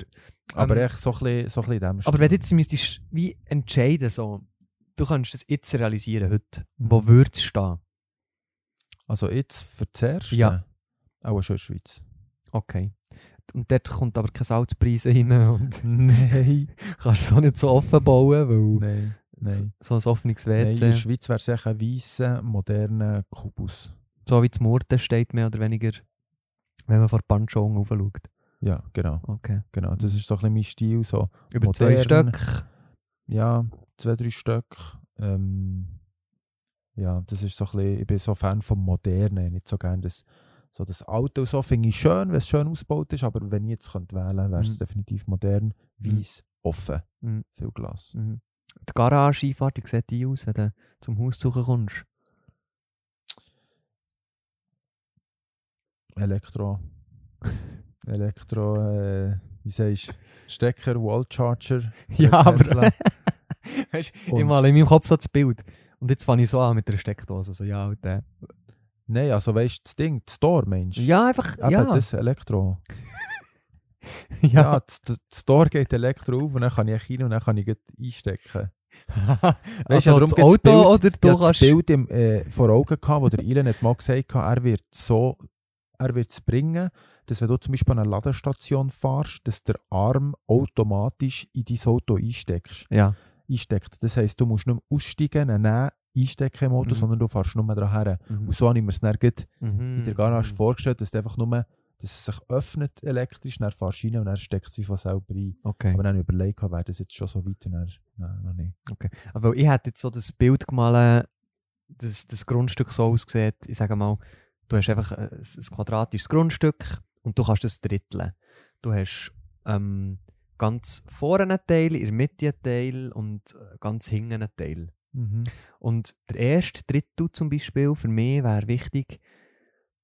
Aber ähm, echt so ein bisschen, so ein bisschen in dem Aber wenn du jetzt müsstest wie entscheiden, so, du kannst das jetzt realisieren heute, Mhm. wo würde es stehen? Also jetzt für zuerst? Ja. Auch schon in der Schweiz. Okay. Und dort kommt aber kein Salzpreis rein und Nein. kannst du auch nicht so offen bauen, weil Nein. Nein. so ein offenes Nein, in WC, der Schweiz wäre es echt ein weißer, moderner Kubus. so wie das Murten steht, mehr oder weniger, wenn man vor Panchong aufschaut. Ja, genau. Okay. genau. Das ist so ein bisschen mein Stil. So. Über zwei Modern. Stück. Ja, zwei, drei Stück. Ähm, ja, das ist so ein bisschen, ich bin so Fan vom Modernen. Nicht so gerne das, so das Auto so finde ich schön, wenn es schön ausgebaut ist, aber wenn ich jetzt könnte wählen wäre es Mhm. definitiv modern, weiß, offen, Mhm. viel Glas. Mhm. Die Garage-Einfahrt, wie sieht die aus, wenn du zum Haus suchen kommst? Elektro. Elektro, äh, wie sagst du, Stecker, Wallcharger. Ja, aber... Weißt, ich Und- male in meinem Kopf so das Bild. Und jetzt fange ich so an mit der Steckdose. So, ja, und der. Nein, also weißt du, das Ding, das Store, Mensch. Ja, einfach. Eben, ja. das Elektro. ja. Ja, das, das Store geht Elektro auf und dann kann ich rein und dann kann ich einstecken. also darum das Auto Bild- oder Ich du das kannst. Bild im, äh, vor Augen, gehabt, wo der Elon hat mal gesagt hat, er wird so, er wird es bringen, dass wenn du zum Beispiel an eine Ladestation fährst, dass der Arm automatisch in dein Auto einsteckst. Ja. einsteckt. Das heisst, du musst nicht mehr aussteigen, nehmen, einstecken im Auto, Mhm. sondern du fährst nur dran. Mhm. Und so habe ich mir es dann Mhm. in der Garage vorgestellt, dass, du einfach nur, dass es sich öffnet elektrisch, dann fährst du rein und dann steckt es wie von selber ein. Okay. Aber dann überlegt, wäre das jetzt schon so weit dann, nein, noch nicht. Aber ich hätte jetzt so das Bild gemalt, dass das Grundstück so aussieht. Ich sage mal, du hast einfach ein, ein quadratisches Grundstück und du kannst das dritteln. Du hast ähm, ganz vorne einen Teil, in der Mitte einen Teil und äh, ganz hinten einen Teil. Und der erste Drittel zum Beispiel für mich wäre wichtig,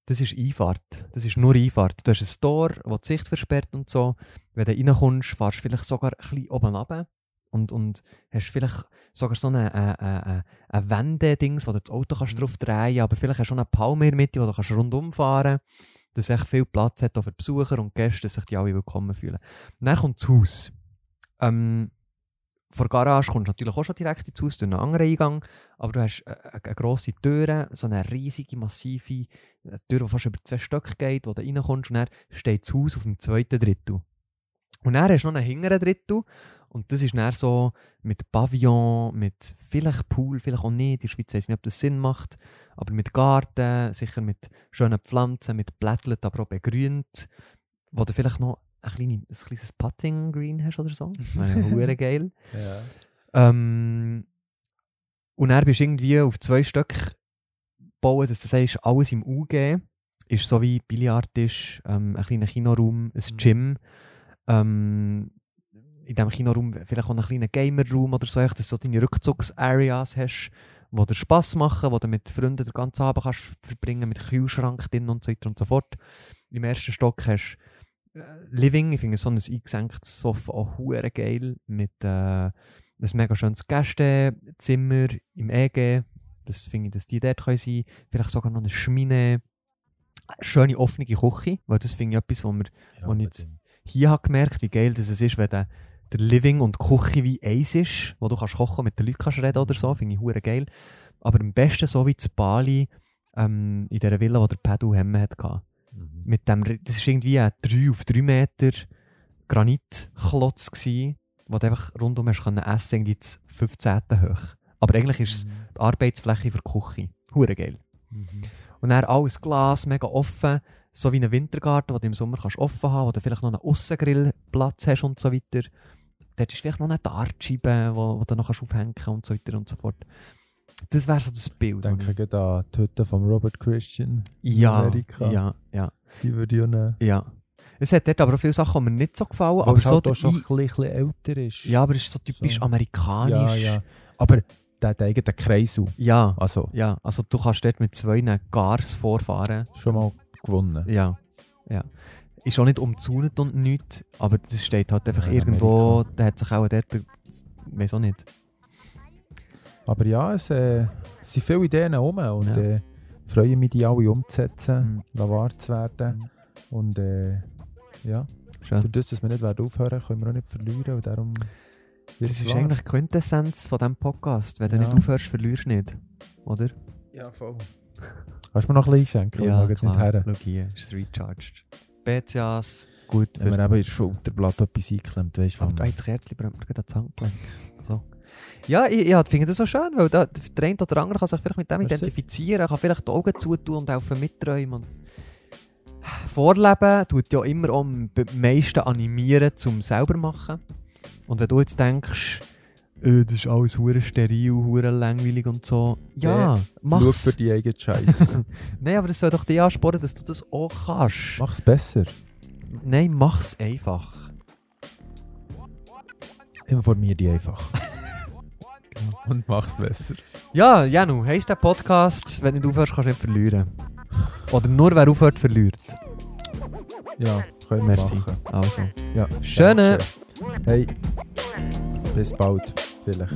das ist Einfahrt. Das ist nur Einfahrt. Du hast ein Store, das die Sicht versperrt und so. Wenn du reinkommst, fahrst du vielleicht sogar ein bisschen oben runter. Und, und hast vielleicht sogar so eine, eine, eine, eine Wendedings, wo du das Auto kannst drauf drehen aber vielleicht hast du auch einen Palm in der Mitte, wo du kannst rundum fahren kannst. Dass echt viel Platz hat auch für Besucher und Gäste, dass sich die alle willkommen fühlen. Und dann kommt das Haus. Ähm, vor der Garage kommst du natürlich auch schon direkt ins Haus, durch einen anderen Eingang, aber du hast eine, eine grosse Tür, so eine riesige, massive eine Tür, die fast über zwei Stöcke geht, wo du reinkommst und dann steht das Haus auf dem zweiten Drittel. Und dann hast du noch einen hinteren Drittel und das ist dann so mit Pavillon, mit vielleicht Pool, vielleicht auch nicht, in der Schweiz weiß ich nicht, ob das Sinn macht, aber mit Garten, sicher mit schönen Pflanzen, mit Blättern, aber auch begrünt, wo du vielleicht noch ein, kleine, ein kleines Putting Green hast oder so. Das wäre hure geil. Ja. Ähm, und dann bist du irgendwie auf zwei Stück bauen, dass du sagst, alles im UG ist so wie Billardtisch, ähm, ein kleiner Kinoraum, ein Mhm. Gym. Ähm, in diesem Kinoraum vielleicht auch einen kleinen Gamer-Raum oder so, dass du so deine Rückzugsareas hast, wo dir Spass machen, wo du mit Freunden den ganzen Abend kannst verbringen mit Kühlschrank drin und so weiter und so fort. Im ersten Stock hast du Living, ich finde so ein eingesenktes Sofa auch hure geil, mit äh, ein mega schönes Gästezimmer im EG, das finde ich, dass die dort können sein vielleicht sogar noch eine Schmine, schöne offene Küche, weil das finde ich etwas, wir Ja, Und jetzt- hier habe gemerkt, wie geil das ist, wenn der, der Living und die Küche wie eins ist, wo du kannst kochen mit den Leuten kannst reden oder so, finde ich hure geil. Aber am besten so wie zu Bali ähm, in dieser Villa, wo der Pedro Hemme hatte. Mhm. Mit dem, das war irgendwie ein 3 auf 3 Meter Granitklotz, wo du einfach rundum hast können essen, irgendwie das 15. hoch. Aber eigentlich ist es die Arbeitsfläche für die Küche. Hure geil. Mhm. Und dann alles Glas, mega offen. So wie ein Wintergarten, wo du im Sommer kannst offen haben wo du vielleicht noch einen Aussengrillplatz hast und so weiter. Dort ist vielleicht noch eine Dartscheibe, wo, wo du noch kannst aufhängen und so weiter und so fort. Das wäre so das Bild. Ich denke gerade an die Hütte von Robert Christian. ja, Amerika. ja, ja, Die würde ich auch nehmen. ja. Es hat dort aber auch viele Sachen, die mir nicht so gefallen. Aber aber es so halt auch schon Ei- ein bisschen älter ist. ja, aber es ist so typisch So. amerikanisch. ja, ja. Aber der hat eigenen Kreisel. Ja, Also, ja, also du kannst dort mit zwei Gars vorfahren. schon mal gewonnen. Ja, ja. Ist auch nicht umzäunt und nichts, aber das steht halt einfach Ja, in irgendwo, da hat sich auch dort, ich weiß auch nicht. Aber ja, es, äh, es sind viele Ideen rum und Ja. äh, freue mich, die alle umzusetzen, Mhm. wahr zu werden. Mhm. Und äh, ja, Schön. durch das, dass wir nicht werden aufhören können wir auch nicht verlieren. Und darum Das ist wahr. eigentlich die Quintessenz von diesem Podcast. Wenn du Ja. nicht aufhörst, verlierst du nicht. Oder? Ja, voll. Kannst du mir noch ein bisschen einschenken? Ja, klar. nicht her. Schau hier, ist recharged. BCAs, gut Wenn man eben in das Schulterblatt etwas eingeklemmt, weißt du, Aber da das Kerzchen brennt mir gerade an die Handgelenk. So. Ja, ich, ich finde das so schön, weil da, der eine oder andere kann sich vielleicht mit dem Merci. identifizieren, kann vielleicht die Augen zutun und helfen mitträumen. Und Vorleben tut ja immer am meisten animieren zum selber machen. Und wenn du jetzt denkst, äh, das ist alles hure steril, hure langweilig und so, ja, Schau mach's. für die eigenen Scheiße. Nein, aber das soll doch dich ansporen, dass du das auch kannst. Mach's besser. Nein, mach's einfach. Informier dich einfach. Und mach's besser. Ja, Janu, heisst der Podcast, wenn du nicht aufhörst, kannst du nicht verlieren. Oder nur wer aufhört, verliert. Ja, können wir Merci. machen. Also. Ja, Schöne. Dankeschön. Hey, bis bald. Vielleicht.